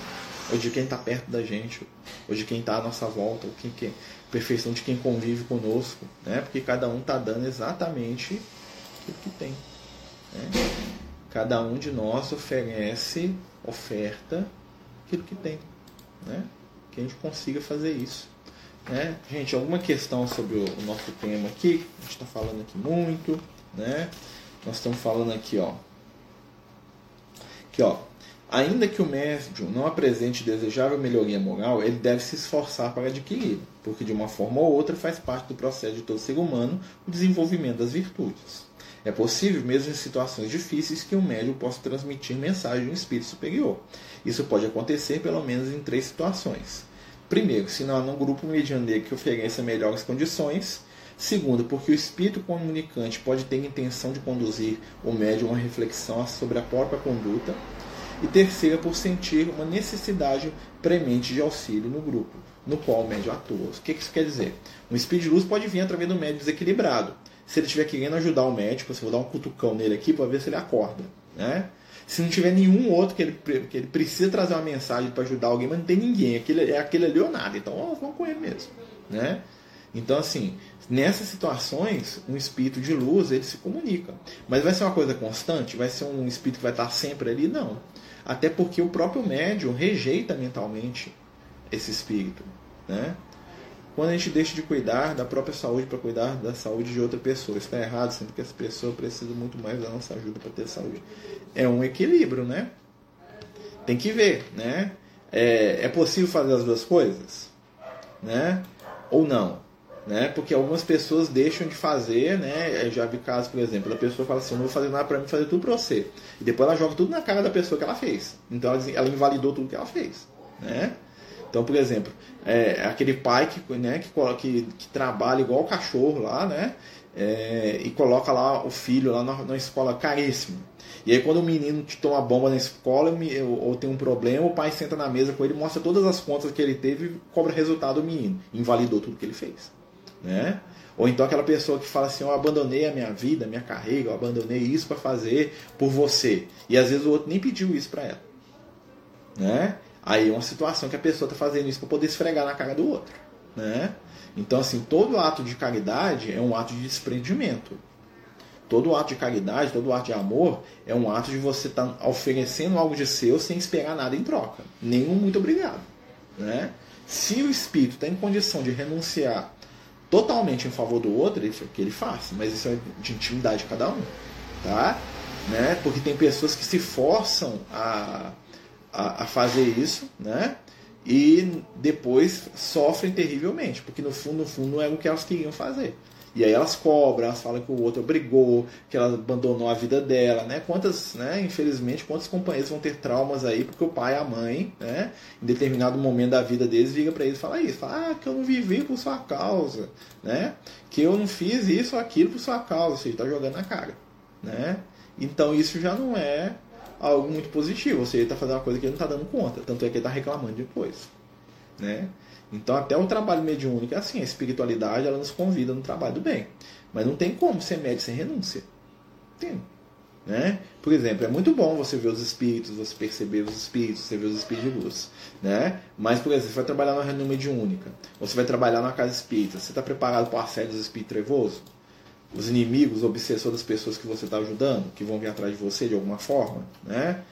ou de quem está perto da gente, ou de quem está à nossa volta, ou quem, quem, perfeição de quem convive conosco, né? porque cada um está dando exatamente o que tem. Né? Cada um de nós oferece, oferta aquilo que tem. Né? Que a gente consiga fazer isso. Né? Gente, alguma questão sobre o nosso tema aqui? A gente está falando aqui muito. Né? Nós estamos falando aqui, ó. Aqui, ó. Ainda que o médium não apresente desejável melhoria moral, ele deve se esforçar para adquirir, porque de uma forma ou outra faz parte do processo de todo ser humano o desenvolvimento das virtudes. É possível, mesmo em situações difíceis, que um médium possa transmitir mensagem de um espírito superior. Isso pode acontecer pelo menos em três situações. Primeiro, se não há um grupo medianeiro que ofereça melhores condições. Segundo, porque o espírito comunicante pode ter intenção de conduzir o médium a uma reflexão sobre a própria conduta e terceira por sentir uma necessidade premente de auxílio no grupo, no qual o médium atua. O que isso quer dizer? Um espírito de luz pode vir através do médium desequilibrado. Se ele estiver querendo ajudar o médico, você vou dar um cutucão nele aqui para ver se ele acorda. Né? Se não tiver nenhum outro que ele, que ele precisa trazer uma mensagem para ajudar alguém, mas não tem ninguém, aquele, é aquele ali ou nada. Então ó, vamos com ele mesmo. Né? Então, assim, nessas situações, um espírito de luz ele se comunica. Mas vai ser uma coisa constante? Vai ser um espírito que vai estar sempre ali? Não. Até porque o próprio médium rejeita mentalmente esse espírito. Né? Quando a gente deixa de cuidar da própria saúde para cuidar da saúde de outra pessoa, está errado, sendo que essa pessoa precisa muito mais da nossa ajuda para ter saúde. É um equilíbrio, né? Tem que ver, né? É, é possível fazer as duas coisas? Né? Ou não? né? Porque algumas pessoas deixam de fazer, né? Eu já vi casos, por exemplo, da pessoa fala assim, não vou fazer nada para mim, fazer tudo para você. E depois ela joga tudo na cara da pessoa que ela fez. Então ela invalidou tudo que ela fez, né? Então, por exemplo, é, aquele pai que, né, que, que, que trabalha igual o cachorro lá, né? É, e coloca lá o filho lá na, na, escola caríssimo. E aí quando o menino toma bomba na escola ou, ou, tem um problema, o pai senta na mesa com ele, mostra todas as contas que ele teve e cobra resultado do menino. Invalidou tudo que ele fez né? Ou então aquela pessoa que fala assim, eu abandonei a minha vida, a minha carreira, eu abandonei isso para fazer por você. E às vezes o outro nem pediu isso para ela. Né? Aí é uma situação que a pessoa está fazendo isso para poder esfregar na cara do outro. Né? Então, assim, todo ato de caridade é um ato de desprendimento. Todo ato de caridade, todo ato de amor é um ato de você estar tá oferecendo algo de seu sem esperar nada em troca. Nenhum muito obrigado. Né? Se o espírito está em condição de renunciar totalmente em favor do outro, ele, que ele faça, mas isso é de intimidade de cada um, tá? Né? Porque tem pessoas que se forçam a, a, a fazer isso, né? E depois sofrem terrivelmente, porque no fundo, no fundo, não é o que elas queriam fazer. E aí elas cobram, elas falam que o outro brigou, que ela abandonou a vida dela, né? Quantas, né, infelizmente, quantos companheiros vão ter traumas aí porque o pai e a mãe, né, em determinado momento da vida deles, liga para eles e fala isso, fala, ah, que eu não vivi por sua causa, né? Que eu não fiz isso ou aquilo por sua causa, ou seja, tá jogando na cara, né? Então isso já não é algo muito positivo, ou seja, ele tá fazendo uma coisa que ele não tá dando conta, tanto é que ele tá reclamando depois. né? Então até o trabalho mediúnico é assim, a espiritualidade ela nos convida no trabalho do bem. Mas não tem como ser médio sem renúncia. Tem. Né? Por exemplo, é muito bom você ver os espíritos, você perceber os espíritos, você ver os espíritos de luz. Né? Mas, por exemplo, você vai trabalhar numa reunião mediúnica, ou você vai trabalhar numa casa espírita, você está preparado para o assédio dos espíritos trevosos? Os inimigos, os obsessores das pessoas que você está ajudando, que vão vir atrás de você de alguma forma? Né?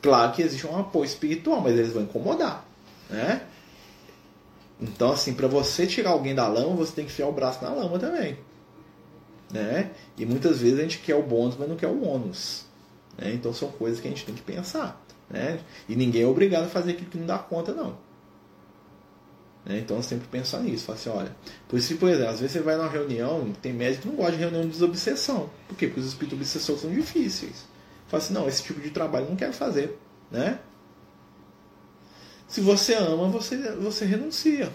Claro que existe um apoio espiritual, mas eles vão incomodar. Né? Então, assim, para você tirar alguém da lama, você tem que enfiar o braço na lama também. Né? E muitas vezes a gente quer o bônus, mas não quer o ônus. Né? Então são coisas que a gente tem que pensar. Né? E ninguém é obrigado a fazer aquilo que não dá conta, não. Né? Então sempre pensar nisso. Fala assim, olha, por isso, por exemplo, às vezes você vai numa reunião, tem médico que não gosta de reunião de desobsessão. Por quê? Porque os espíritos obsessores são difíceis. Fala assim, não, esse tipo de trabalho eu não quero fazer. Né? Se você ama, você, você renuncia.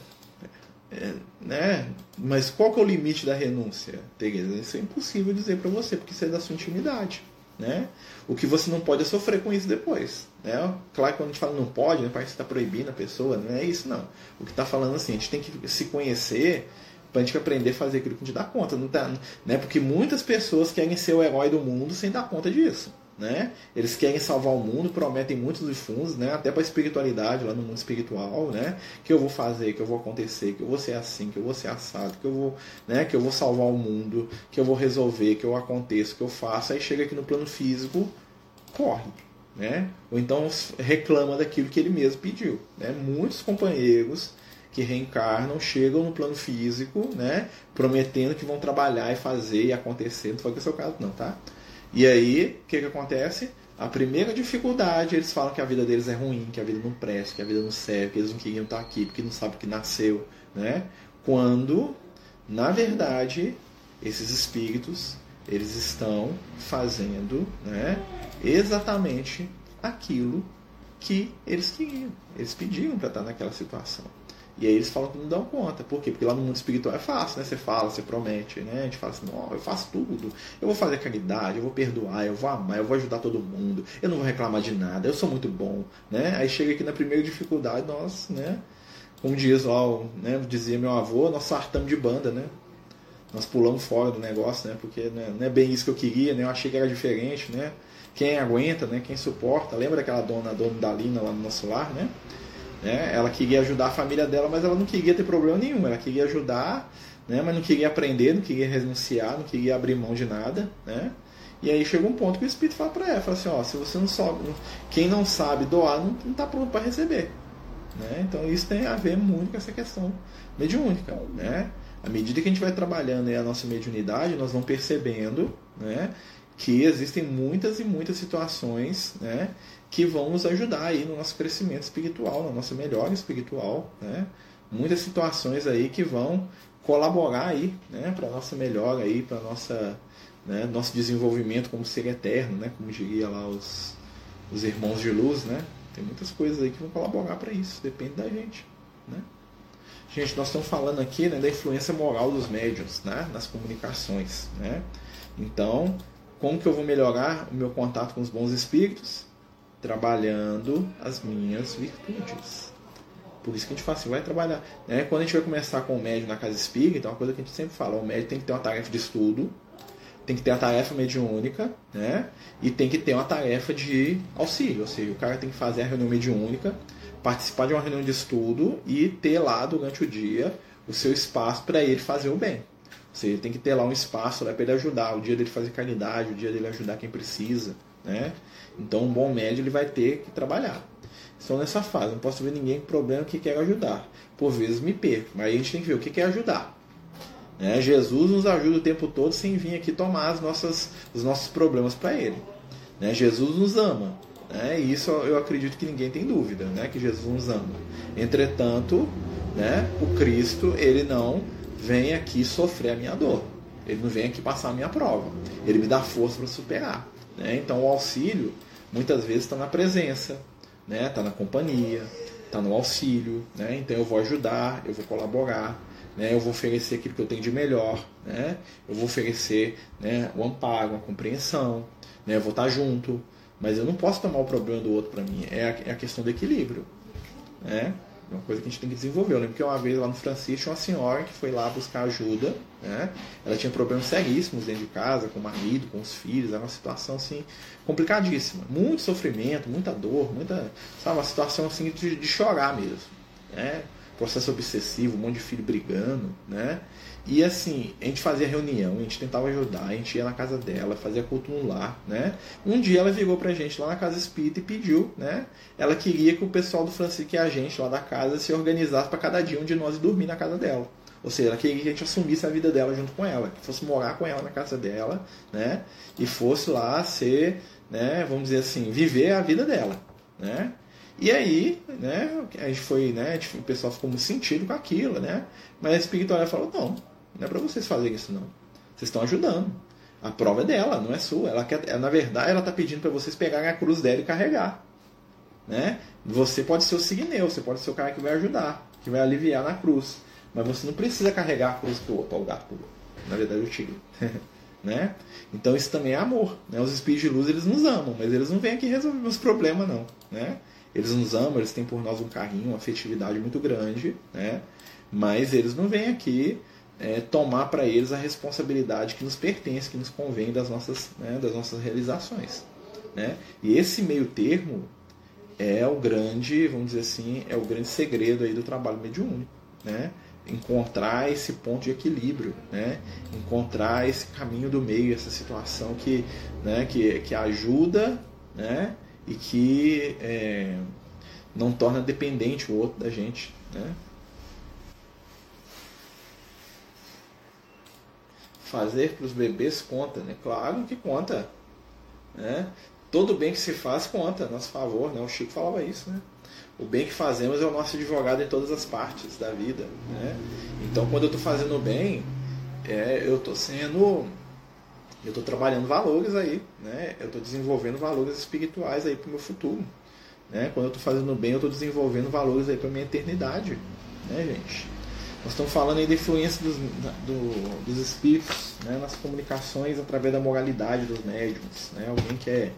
É, né? Mas qual que é o limite da renúncia, Tereza? Isso é impossível dizer para você, porque isso é da sua intimidade. Né? O que você não pode é sofrer com isso depois. Né? Claro que quando a gente fala não pode, né, parece que está proibindo a pessoa, não é isso não. O que está falando assim, a gente tem que se conhecer para a gente aprender a fazer aquilo que a gente dá conta. Não tá, né? Porque muitas pessoas querem ser o herói do mundo sem dar conta disso né? Eles querem salvar o mundo, prometem muitos fundos, né? Até para a espiritualidade lá no mundo espiritual, né? Que eu vou fazer, que eu vou acontecer, que eu vou ser assim, que eu vou ser assado, que eu vou, né? Que eu vou salvar o mundo, que eu vou resolver, que eu aconteça, que eu faço. Aí chega aqui no plano físico, corre, né? Ou então reclama daquilo que ele mesmo pediu, né? Muitos companheiros que reencarnam chegam no plano físico, né? Prometendo que vão trabalhar e fazer e acontecer. Não foi que é o seu caso, não, tá? E aí, o que, que acontece? A primeira dificuldade, eles falam que a vida deles é ruim, que a vida não presta, que a vida não serve, que eles não queriam estar aqui, porque não sabem que nasceu, né? Quando, na verdade, esses espíritos, eles estão fazendo, né, exatamente aquilo que eles queriam. Eles pediram para estar naquela situação. E aí eles falam que não dão conta. Por quê? Porque lá no mundo espiritual é fácil, né? Você fala, você promete, né? A gente fala assim, não, eu faço tudo. Eu vou fazer caridade, eu vou perdoar, eu vou amar, eu vou ajudar todo mundo. Eu não vou reclamar de nada, eu sou muito bom, né? Aí chega aqui na primeira dificuldade, nós, né? Como diz lá, né? dizia meu avô, nós sartamos de banda, né? Nós pulamos fora do negócio, né? Porque né? não é bem isso que eu queria, né? Eu achei que era diferente, né? Quem aguenta, né? Quem suporta. Lembra daquela dona, dona Dalina lá no nosso lar, né? Né? Ela queria ajudar a família dela, mas ela não queria ter problema nenhum. Ela queria ajudar, né? mas não queria aprender, não queria renunciar, não queria abrir mão de nada. Né? E aí chega um ponto que o Espírito fala para ela, fala assim, ó, se você não sabe, quem não sabe doar não está pronto para receber. Né? Então isso tem a ver muito com essa questão mediúnica. Né? À medida que a gente vai trabalhando a nossa mediunidade, nós vamos percebendo né, que existem muitas e muitas situações né, que vão nos ajudar aí no nosso crescimento espiritual, na nossa melhora espiritual, né? Muitas situações aí que vão colaborar aí, né, para nossa melhora aí, para nossa, né, nosso desenvolvimento como ser eterno, né, como diria lá os, os irmãos de luz, né? Tem muitas coisas aí que vão colaborar para isso, depende da gente, né? Gente, nós estamos falando aqui né, da influência moral dos médios né, nas comunicações. Né? Então, como que eu vou melhorar o meu contato com os bons espíritos? Trabalhando as minhas virtudes. Por isso que a gente fala assim, vai trabalhar. Né? Quando a gente vai começar com o médio na casa espírita, é uma coisa que a gente sempre fala, o médio tem que ter uma tarefa de estudo, tem que ter a tarefa mediúnica, né? E tem que ter uma tarefa de auxílio. Ou seja, o cara tem que fazer a reunião mediúnica, participar de uma reunião de estudo e ter lá durante o dia o seu espaço para ele fazer o bem. Ou seja, ele tem que ter lá um espaço para ele ajudar, o dia dele fazer caridade, o dia dele ajudar quem precisa, né? Então, um bom médio ele vai ter que trabalhar. Estão nessa fase, não posso ver ninguém com problema que quer ajudar. Por vezes me perco, mas a gente tem que ver o que quer ajudar. Né? Jesus nos ajuda o tempo todo sem vir aqui tomar as nossas, os nossos problemas para Ele. Né? Jesus nos ama. Né? E isso eu acredito que ninguém tem dúvida, né? que Jesus nos ama. Entretanto, né? o Cristo ele não vem aqui sofrer a minha dor. Ele não vem aqui passar a minha prova. Ele me dá força para superar. Né? Então o auxílio muitas vezes está na presença, né? Está na companhia, está no auxílio, né? Então eu vou ajudar, eu vou colaborar, né? Eu vou oferecer aquilo que eu tenho de melhor, né? Eu vou oferecer, né? O amparo, a compreensão, né? Eu vou estar junto, mas eu não posso tomar o problema do outro para mim. É a, é a, questão do equilíbrio, né? É uma coisa que a gente tem que desenvolver. Eu lembro que uma vez lá no Francisco uma senhora que foi lá buscar ajuda, né? Ela tinha problemas seríssimos dentro de casa, com o marido, com os filhos, era uma situação assim complicadíssima. Muito sofrimento, muita dor, muita. Sabe, uma situação assim de, de chorar mesmo. Né? Processo obsessivo, um monte de filho brigando, né? E assim, a gente fazia reunião, a gente tentava ajudar, a gente ia na casa dela, fazia culto no lar, né? Um dia ela virou pra gente lá na casa espírita e pediu, né? Ela queria que o pessoal do Francisco e a gente lá da casa se organizasse para cada dia um de nós dormir na casa dela. Ou seja, ela queria que a gente assumisse a vida dela junto com ela, que fosse morar com ela na casa dela, né? E fosse lá ser, né, vamos dizer assim, viver a vida dela, né? E aí, né, a gente foi, né, o pessoal ficou muito sentido com aquilo, né? Mas a espiritualidade falou, não, não é para vocês fazerem isso, não. Vocês estão ajudando. A prova é dela, não é sua. Ela quer, na verdade, ela está pedindo para vocês pegarem a cruz dela e carregar. Né? Você pode ser o signeu, você pode ser o cara que vai ajudar, que vai aliviar na cruz. Mas você não precisa carregar a cruz para o gato pulou. Na verdade, o tigre. [laughs] né? Então isso também é amor. Né? Os espíritos de luz eles nos amam, mas eles não vêm aqui resolver os problemas, não. Né? Eles nos amam, eles têm por nós um carinho, uma afetividade muito grande, né? mas eles não vêm aqui é, tomar para eles a responsabilidade que nos pertence, que nos convém das nossas, né, das nossas realizações. Né? E esse meio termo é o grande, vamos dizer assim, é o grande segredo aí do trabalho mediúnico. Né? Encontrar esse ponto de equilíbrio, né? encontrar esse caminho do meio, essa situação que, né, que, que ajuda né, e que é, não torna dependente o outro da gente. Né? Fazer para os bebês conta, né? Claro que conta. Né? Todo bem que se faz conta, a nosso favor, né? O Chico falava isso, né? O bem que fazemos é o nosso advogado em todas as partes da vida, né? Então, quando eu estou fazendo bem, é, eu estou sendo, eu estou trabalhando valores aí, né? Eu estou desenvolvendo valores espirituais aí para o meu futuro, né? Quando eu estou fazendo bem, eu estou desenvolvendo valores aí para minha eternidade, né, gente? Nós estamos falando aí da influência dos, do, dos espíritos né, nas comunicações através da moralidade dos médiums. Né? Alguém quer,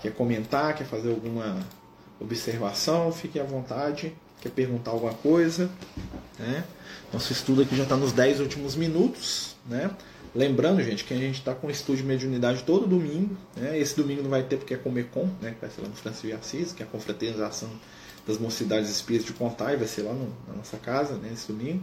quer comentar, quer fazer alguma observação, fique à vontade, quer perguntar alguma coisa. Né? Nosso estudo aqui já está nos 10 últimos minutos. Né? Lembrando, gente, que a gente está com o estudo de mediunidade todo domingo. Né? Esse domingo não vai ter porque é Comecom, né? que vai ser lá no Francisco de Assis, que é a confraternização das Mocidades Espíritas de Contai, vai ser lá no, na nossa casa, né, esse domingo,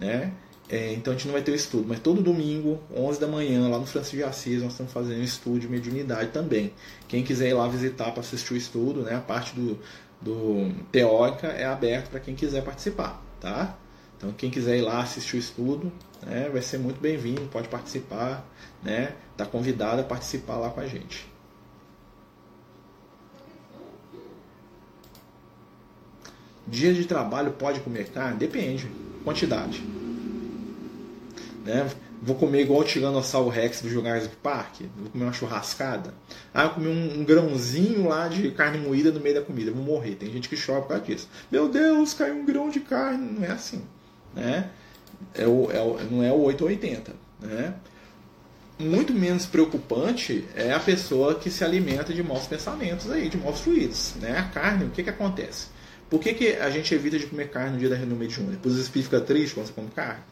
né? É, então a gente não vai ter o estudo, mas todo domingo, 11 da manhã, lá no Francisco de Assis, nós estamos fazendo um estudo de mediunidade também. Quem quiser ir lá visitar para assistir o estudo, né, a parte do, do teórica é aberta para quem quiser participar, tá? Então quem quiser ir lá assistir o estudo, né, vai ser muito bem-vindo, pode participar, né? Está convidado a participar lá com a gente. Dia de trabalho pode comer carne? Depende. Quantidade. Né? Vou comer igual o Tiranossauro Rex do Jurassic Park? Vou comer uma churrascada? Ah, comi um, um, grãozinho lá de carne moída no meio da comida. Vou morrer. Tem gente que chora por causa disso. Meu Deus, caiu um grão de carne. Não é assim. Né? É o, é o, não é o 880. Né? Muito menos preocupante é a pessoa que se alimenta de maus pensamentos aí, de maus fluidos. Né? A carne, o que, que acontece? Por que, que a gente evita de comer carne no dia da reunião mediúnica? Porque os espíritos ficam tristes quando você come carne?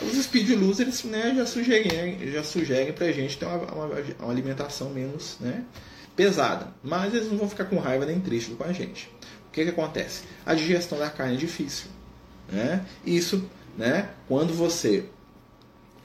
Os espíritos de luz, eles né, já sugerem, já sugerem gente ter uma, uma, uma, alimentação menos né, pesada. Mas eles não vão ficar com raiva nem tristes com a gente. O que, que acontece? A digestão da carne é difícil. Né? Isso, né, quando você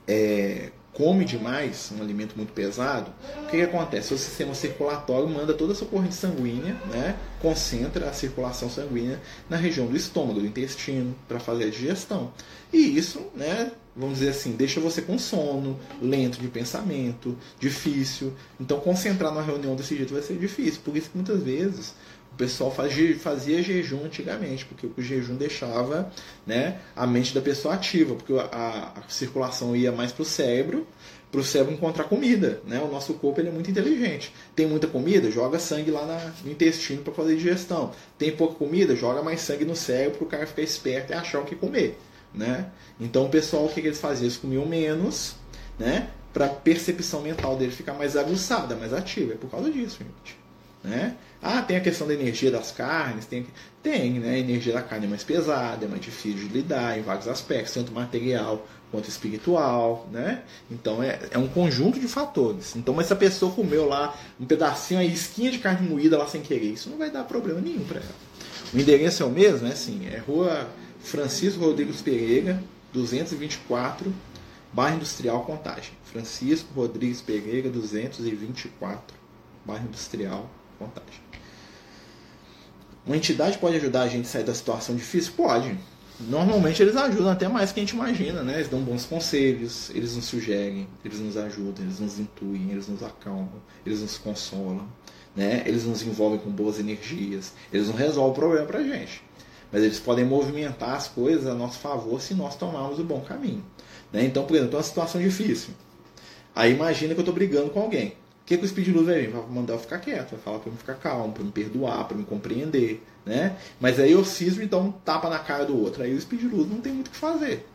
é, come demais, um alimento muito pesado, o que, que, acontece? O sistema circulatório manda toda a sua corrente sanguínea, né, concentra a circulação sanguínea na região do estômago, do intestino, para fazer a digestão. E isso, né, vamos dizer assim, deixa você com sono, lento de pensamento, difícil. Então, concentrar numa reunião desse jeito vai ser difícil. Por isso que muitas vezes pessoal fazia jejum antigamente, porque o jejum deixava né, a mente da pessoa ativa, porque a, a circulação ia mais para o cérebro, para o cérebro encontrar comida. Né? O nosso corpo ele é muito inteligente. Tem muita comida, joga sangue lá na, no intestino para fazer digestão. Tem pouca comida, joga mais sangue no cérebro para o cara ficar esperto e achar o que comer. Né? Então o pessoal, o que, que eles faziam? Eles comiam menos, né? para a percepção mental dele ficar mais aguçada, mais ativa. É por causa disso, gente. Né? Ah, tem a questão da energia das carnes, tem, tem, né? A energia da carne é mais pesada, é mais difícil de lidar em vários aspectos, tanto material quanto espiritual, né? Então é, é um conjunto de fatores. Então, mas se a pessoa comeu lá um pedacinho, a esquinha de carne moída lá sem querer, isso não vai dar problema nenhum para ela. O endereço é o mesmo, é assim, é Rua Francisco Rodrigues Pereira, 224, Bairro Industrial Contagem. Francisco Rodrigues Pereira, 224, Bairro Industrial Contagem. Uma entidade pode ajudar a gente a sair da situação difícil? Pode. Normalmente eles ajudam até mais que a gente imagina, né? Eles dão bons conselhos, eles nos sugerem, eles nos ajudam, eles nos intuem, eles nos acalmam, eles nos consolam, né? Eles nos envolvem com boas energias, eles não resolvem o problema pra gente. Mas eles podem movimentar as coisas a nosso favor se nós tomarmos o bom caminho. Né? Então, por exemplo, uma situação difícil. Aí imagina que eu estou brigando com alguém que, que o Speed Luz vai? Vai mandar eu ficar quieto, vai falar para eu ficar calmo, para me perdoar, para me compreender, né? Mas aí eu cismo e dou um tapa na cara do outro. Aí o Speed Luz não tem muito o que fazer.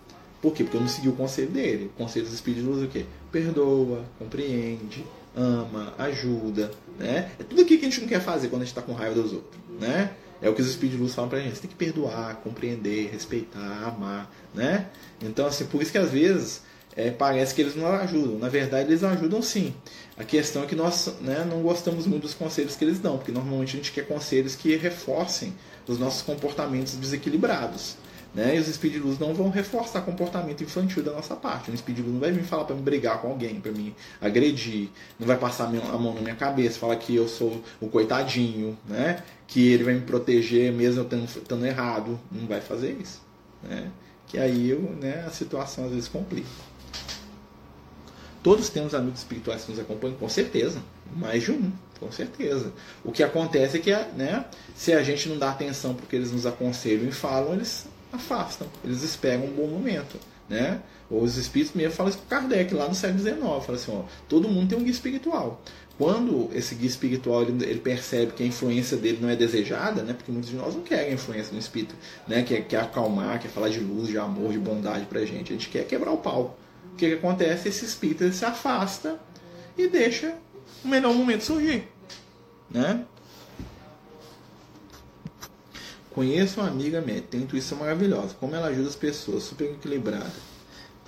Por quê? Porque eu não segui o conselho dele. O conselho do Speed Luz é o quê? Perdoa, compreende, ama, ajuda, né? É tudo aquilo que a gente não quer fazer quando a gente está com raiva dos outros, né? É o que os Speed Luz falam pra gente. Você tem que perdoar, compreender, respeitar, amar, né? Então, assim, por isso que às vezes é, parece que eles não ajudam. Na verdade, eles ajudam sim. A questão é que nós né, não gostamos muito dos conselhos que eles dão, porque normalmente a gente quer conselhos que reforcem os nossos comportamentos desequilibrados. Né? E os Speed Luz não vão reforçar comportamento infantil da nossa parte. O Speed Luz não vai vir falar para me brigar com alguém, para me agredir, não vai passar a mão na minha cabeça, falar que eu sou o coitadinho, né? que ele vai me proteger mesmo eu estando errado. Não vai fazer isso. Né? Que aí eu, né, a situação às vezes complica. Todos temos amigos espirituais que nos acompanham, com certeza. Mais de um, com certeza. O que acontece é que, né, se a gente não dá atenção porque eles nos aconselham e falam, eles afastam, eles esperam um bom momento. Né? Os espíritos mesmo falam isso com Kardec lá no século XIX. Fala assim: ó, todo mundo tem um guia espiritual. Quando esse guia espiritual ele, ele, percebe que a influência dele não é desejada, né? porque muitos de nós não querem a influência do espírito, né? quer, quer acalmar, quer falar de luz, de amor, de bondade pra gente. A gente quer quebrar o pau o que, que acontece? Esse espírito se afasta e deixa o melhor momento surgir. Né? Conheço uma amiga minha, tem intuição maravilhosa. Como ela ajuda as pessoas, super equilibrada.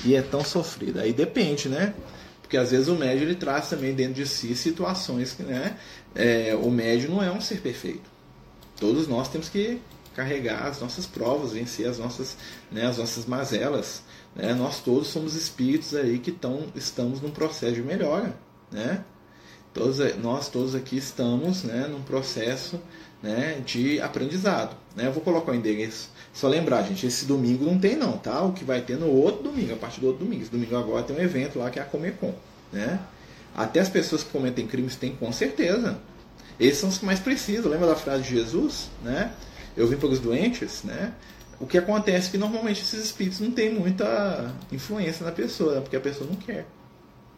E é tão sofrida. Aí depende, né? Porque às vezes o médio ele traz também dentro de si situações que, né? É, o médio não é um ser perfeito. Todos nós temos que carregar as nossas provas, vencer as nossas, né, as nossas mazelas. Né? Nós todos somos espíritos aí que tão, estamos num processo de melhora. Né? Todos, nós todos aqui estamos né, num processo né, de aprendizado. Né? Eu vou colocar o endereço. Só lembrar, gente, esse domingo não tem não, tá? O que vai ter no outro domingo, a partir do outro domingo. Esse domingo agora tem um evento lá que é a Comecon. Né? Até as pessoas que cometem crimes têm com certeza. Esses são os que mais precisam. Lembra da frase de Jesus? Né? Eu vim para os doentes, né? O que acontece é que normalmente esses espíritos não têm muita influência na pessoa, né? porque a pessoa não quer.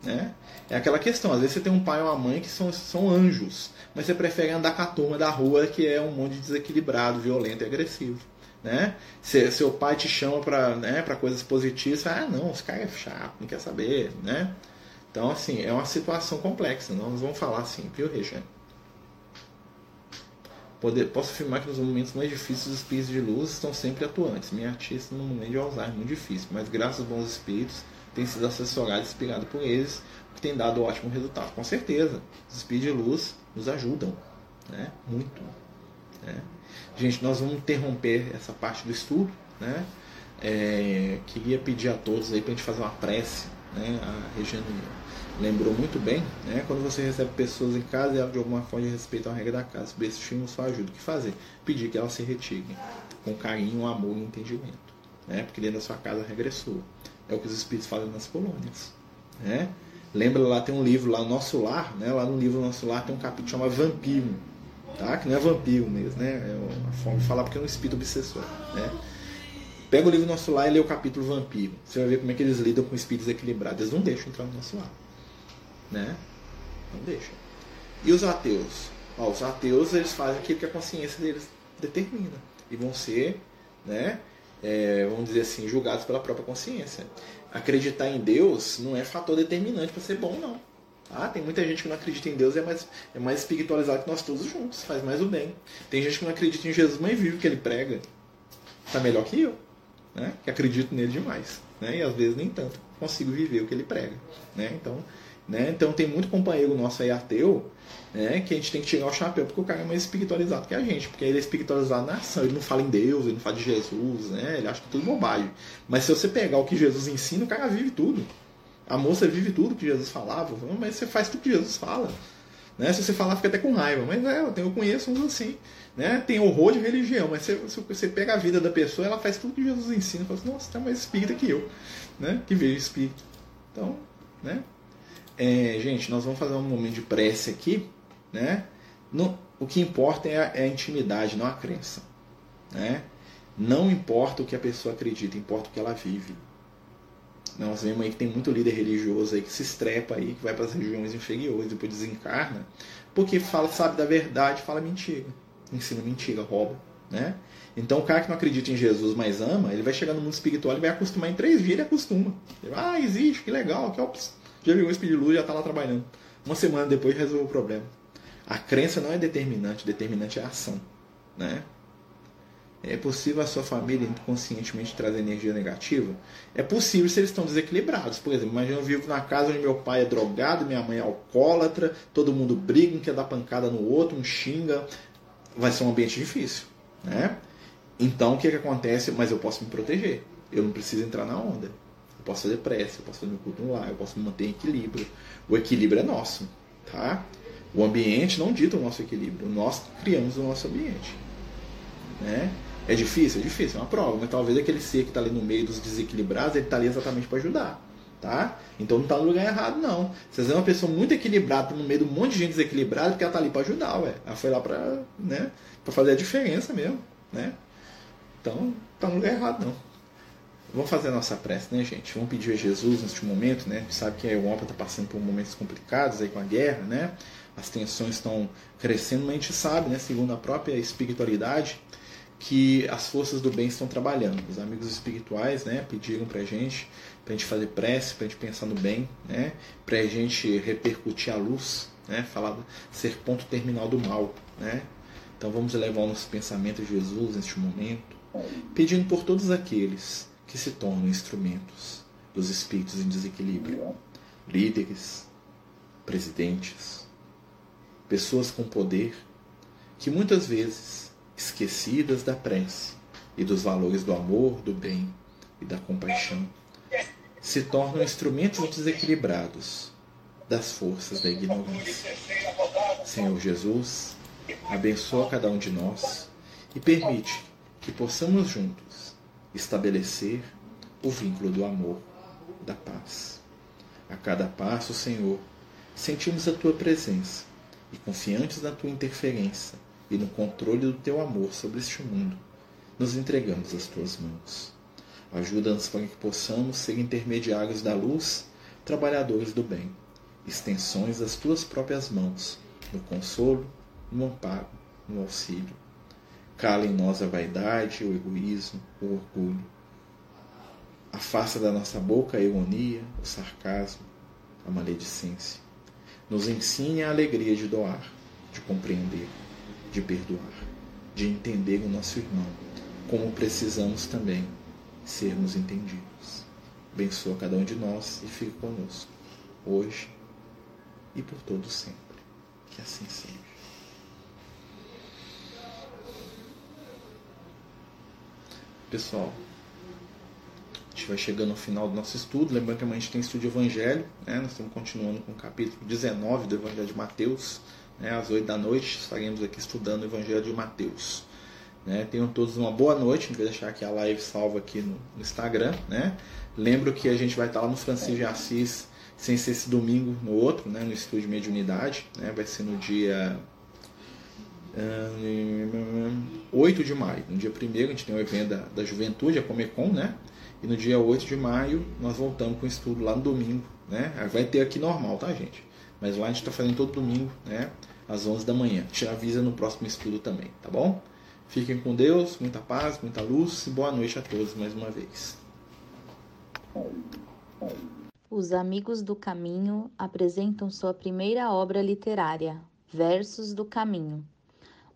Né? É aquela questão, às vezes você tem um pai ou uma mãe que são, são anjos, mas você prefere andar com a turma da rua que é um monte de desequilibrado, violento e agressivo. Né? Se, seu pai te chama para né, coisas positivas, você, ah não, esse cara é chato, não quer saber. Né? Então, assim, é uma situação complexa, nós vamos falar assim, viu, Regiane? Poder, posso afirmar que nos momentos mais difíceis os espíritos de luz estão sempre atuantes. Minha artista no momento de Alzheimer muito difícil, mas graças aos bons espíritos tem sido assessorado e inspirado por eles, que tem dado ótimo resultado. Com certeza, os espíritos de luz nos ajudam, né? Muito. Né? Gente, nós vamos interromper essa parte do estudo, né? É, queria pedir a todos aí para a gente fazer uma prece, né? A Regina lembrou muito bem, né? Quando você recebe pessoas em casa e elas de alguma forma respeitam a regra da casa, subestimam sua ajuda, o que fazer? Pedir que elas se retirem com carinho, amor e entendimento, né? Porque dentro da sua casa a regra é sua. É o que os espíritos fazem nas colônias, né? Lembra lá tem um livro lá Nosso Lar, né? Lá no livro Nosso Lar tem um capítulo chamado Vampiro, tá? Que não é vampiro mesmo, né? É uma forma de falar porque é um espírito obsessor, né? Pega o livro Nosso Lar e lê o capítulo Vampiro. Você vai ver como é que eles lidam com espíritos equilibrados. Eles não deixam entrar no nosso lar né? Não deixa. E os ateus? Ó, os ateus eles fazem aquilo que a consciência deles determina e vão ser, né? É, vamos dizer assim, julgados pela própria consciência. Acreditar em Deus não é fator determinante para ser bom, não. Ah, tem muita gente que não acredita em Deus e é mais, é mais espiritualizado que nós todos juntos, faz mais o bem. Tem gente que não acredita em Jesus, mas vive o que ele prega. Está melhor que eu, né? que acredito nele demais. Né? E às vezes nem tanto consigo viver o que ele prega. Né? Então, né? então tem muito companheiro nosso aí ateu né? que a gente tem que tirar o chapéu porque o cara é mais espiritualizado que a gente, porque ele é espiritualizado na ação, ele não fala em Deus, ele não fala de Jesus, né? ele acha tudo bobagem. Mas se você pegar o que Jesus ensina, o cara vive tudo. A moça vive tudo que Jesus falava, mas você faz tudo que Jesus fala. Né? Se você falar, fica até com raiva. Mas é, eu conheço uns assim. Né? Tem horror de religião, mas se, se você pega a vida da pessoa, ela faz tudo que Jesus ensina. Fala assim, nossa, tá mais espírita que eu. Né? Que vejo espírito. Então, né? É, gente, nós vamos fazer um momento de prece aqui. Né? No, o que importa é a, é a intimidade, não a crença. Né? Não importa o que a pessoa acredita, importa o que ela vive. Nós vemos aí que tem muito líder religioso aí que se estrepa aí, que vai para as regiões inferiores, depois desencarna, porque fala, sabe da verdade, fala mentira. Ensina mentira, rouba. Né? Então o cara que não acredita em Jesus, mas ama, ele vai chegar no mundo espiritual e vai acostumar em três dias, ele acostuma. Ele vai, ah, existe, que legal, que já viu um de luz, já está lá trabalhando. Uma semana depois resolveu o problema. A crença não é determinante, determinante é a ação. Né? É possível a sua família inconscientemente trazer energia negativa? É possível se eles estão desequilibrados. Por exemplo, imagina eu vivo na casa onde meu pai é drogado, minha mãe é alcoólatra, todo mundo briga, um quer dar pancada no outro, um xinga. Vai ser um ambiente difícil. Né? Então o que, que acontece? Mas eu posso me proteger. Eu não preciso entrar na onda. Eu posso fazer prece, eu posso fazer meu culto no lar, eu posso manter em equilíbrio. O equilíbrio é nosso. Tá? O ambiente não dita o nosso equilíbrio. Nós criamos o nosso ambiente. Né? É difícil? É difícil, é uma prova, mas talvez aquele ser que está ali no meio dos desequilibrados, ele está ali exatamente para ajudar. Tá? Então não está no lugar errado, não. Você vê uma pessoa muito equilibrada no meio de um monte de gente desequilibrada, porque ela está ali para ajudar, ué. Ela foi lá para né, fazer a diferença mesmo. Né? Então está no lugar errado, não. Vamos fazer a nossa prece, né, gente? Vamos pedir a Jesus neste momento, né? A gente sabe que a Europa está passando por momentos complicados aí com a guerra, né? As tensões estão crescendo, mas a gente sabe, né, segundo a própria espiritualidade, que as forças do bem estão trabalhando. Os amigos espirituais né, pediram para a gente, para a gente fazer prece, para a gente pensar no bem, né, para a gente repercutir a luz, né, falar, ser ponto terminal do mal. Né? Então vamos elevar o nosso pensamento a Jesus neste momento, pedindo por todos aqueles que se tornam instrumentos dos espíritos em desequilíbrio, líderes, presidentes, pessoas com poder, que muitas vezes esquecidas da prece e dos valores do amor, do bem e da compaixão, se tornam instrumentos desequilibrados das forças da ignorância. Senhor Jesus, abençoa cada um de nós e permite que possamos juntos estabelecer o vínculo do amor, da paz. A cada passo, Senhor, sentimos a tua presença e, confiantes na tua interferência, e no controle do teu amor sobre este mundo, nos entregamos às tuas mãos. Ajuda-nos para que possamos ser intermediários da luz, trabalhadores do bem, extensões das tuas próprias mãos, no consolo, no amparo, no auxílio. Cala em nós a vaidade, o egoísmo, o orgulho. Afasta da nossa boca a ironia, o sarcasmo, a maledicência. Nos ensine a alegria de doar, de compreender de perdoar, de entender o nosso irmão, como precisamos também sermos entendidos. Abençoa cada um de nós e fique conosco, hoje e por todo sempre. Que assim seja. Pessoal, a gente vai chegando ao final do nosso estudo. Lembrando que amanhã a gente tem estudo de Evangelho. Né? Nós estamos continuando com o capítulo 19 do Evangelho de Mateus. Né? Às 8 da noite estaremos aqui estudando o Evangelho de Mateus. Né? Tenham todos uma boa noite. A gente vai deixar aqui a live salva aqui no, Instagram. Né? Lembro que a gente vai estar lá no Francisco de Assis, sem ser esse domingo, no outro, né? no estúdio de mediunidade. Né? Vai ser no dia 8 de maio. No dia 1 a gente tem o evento da, da juventude, a Comecon, né? E no dia 8 de maio nós voltamos com o estudo lá no domingo, né? Vai ter aqui normal, tá, gente? Mas lá a gente está fazendo todo domingo, né? Às 11 da manhã. Te avisa no próximo estudo também, tá bom? Fiquem com Deus, muita paz, muita luz e boa noite a todos mais uma vez. Os Amigos do Caminho apresentam sua primeira obra literária, Versos do Caminho,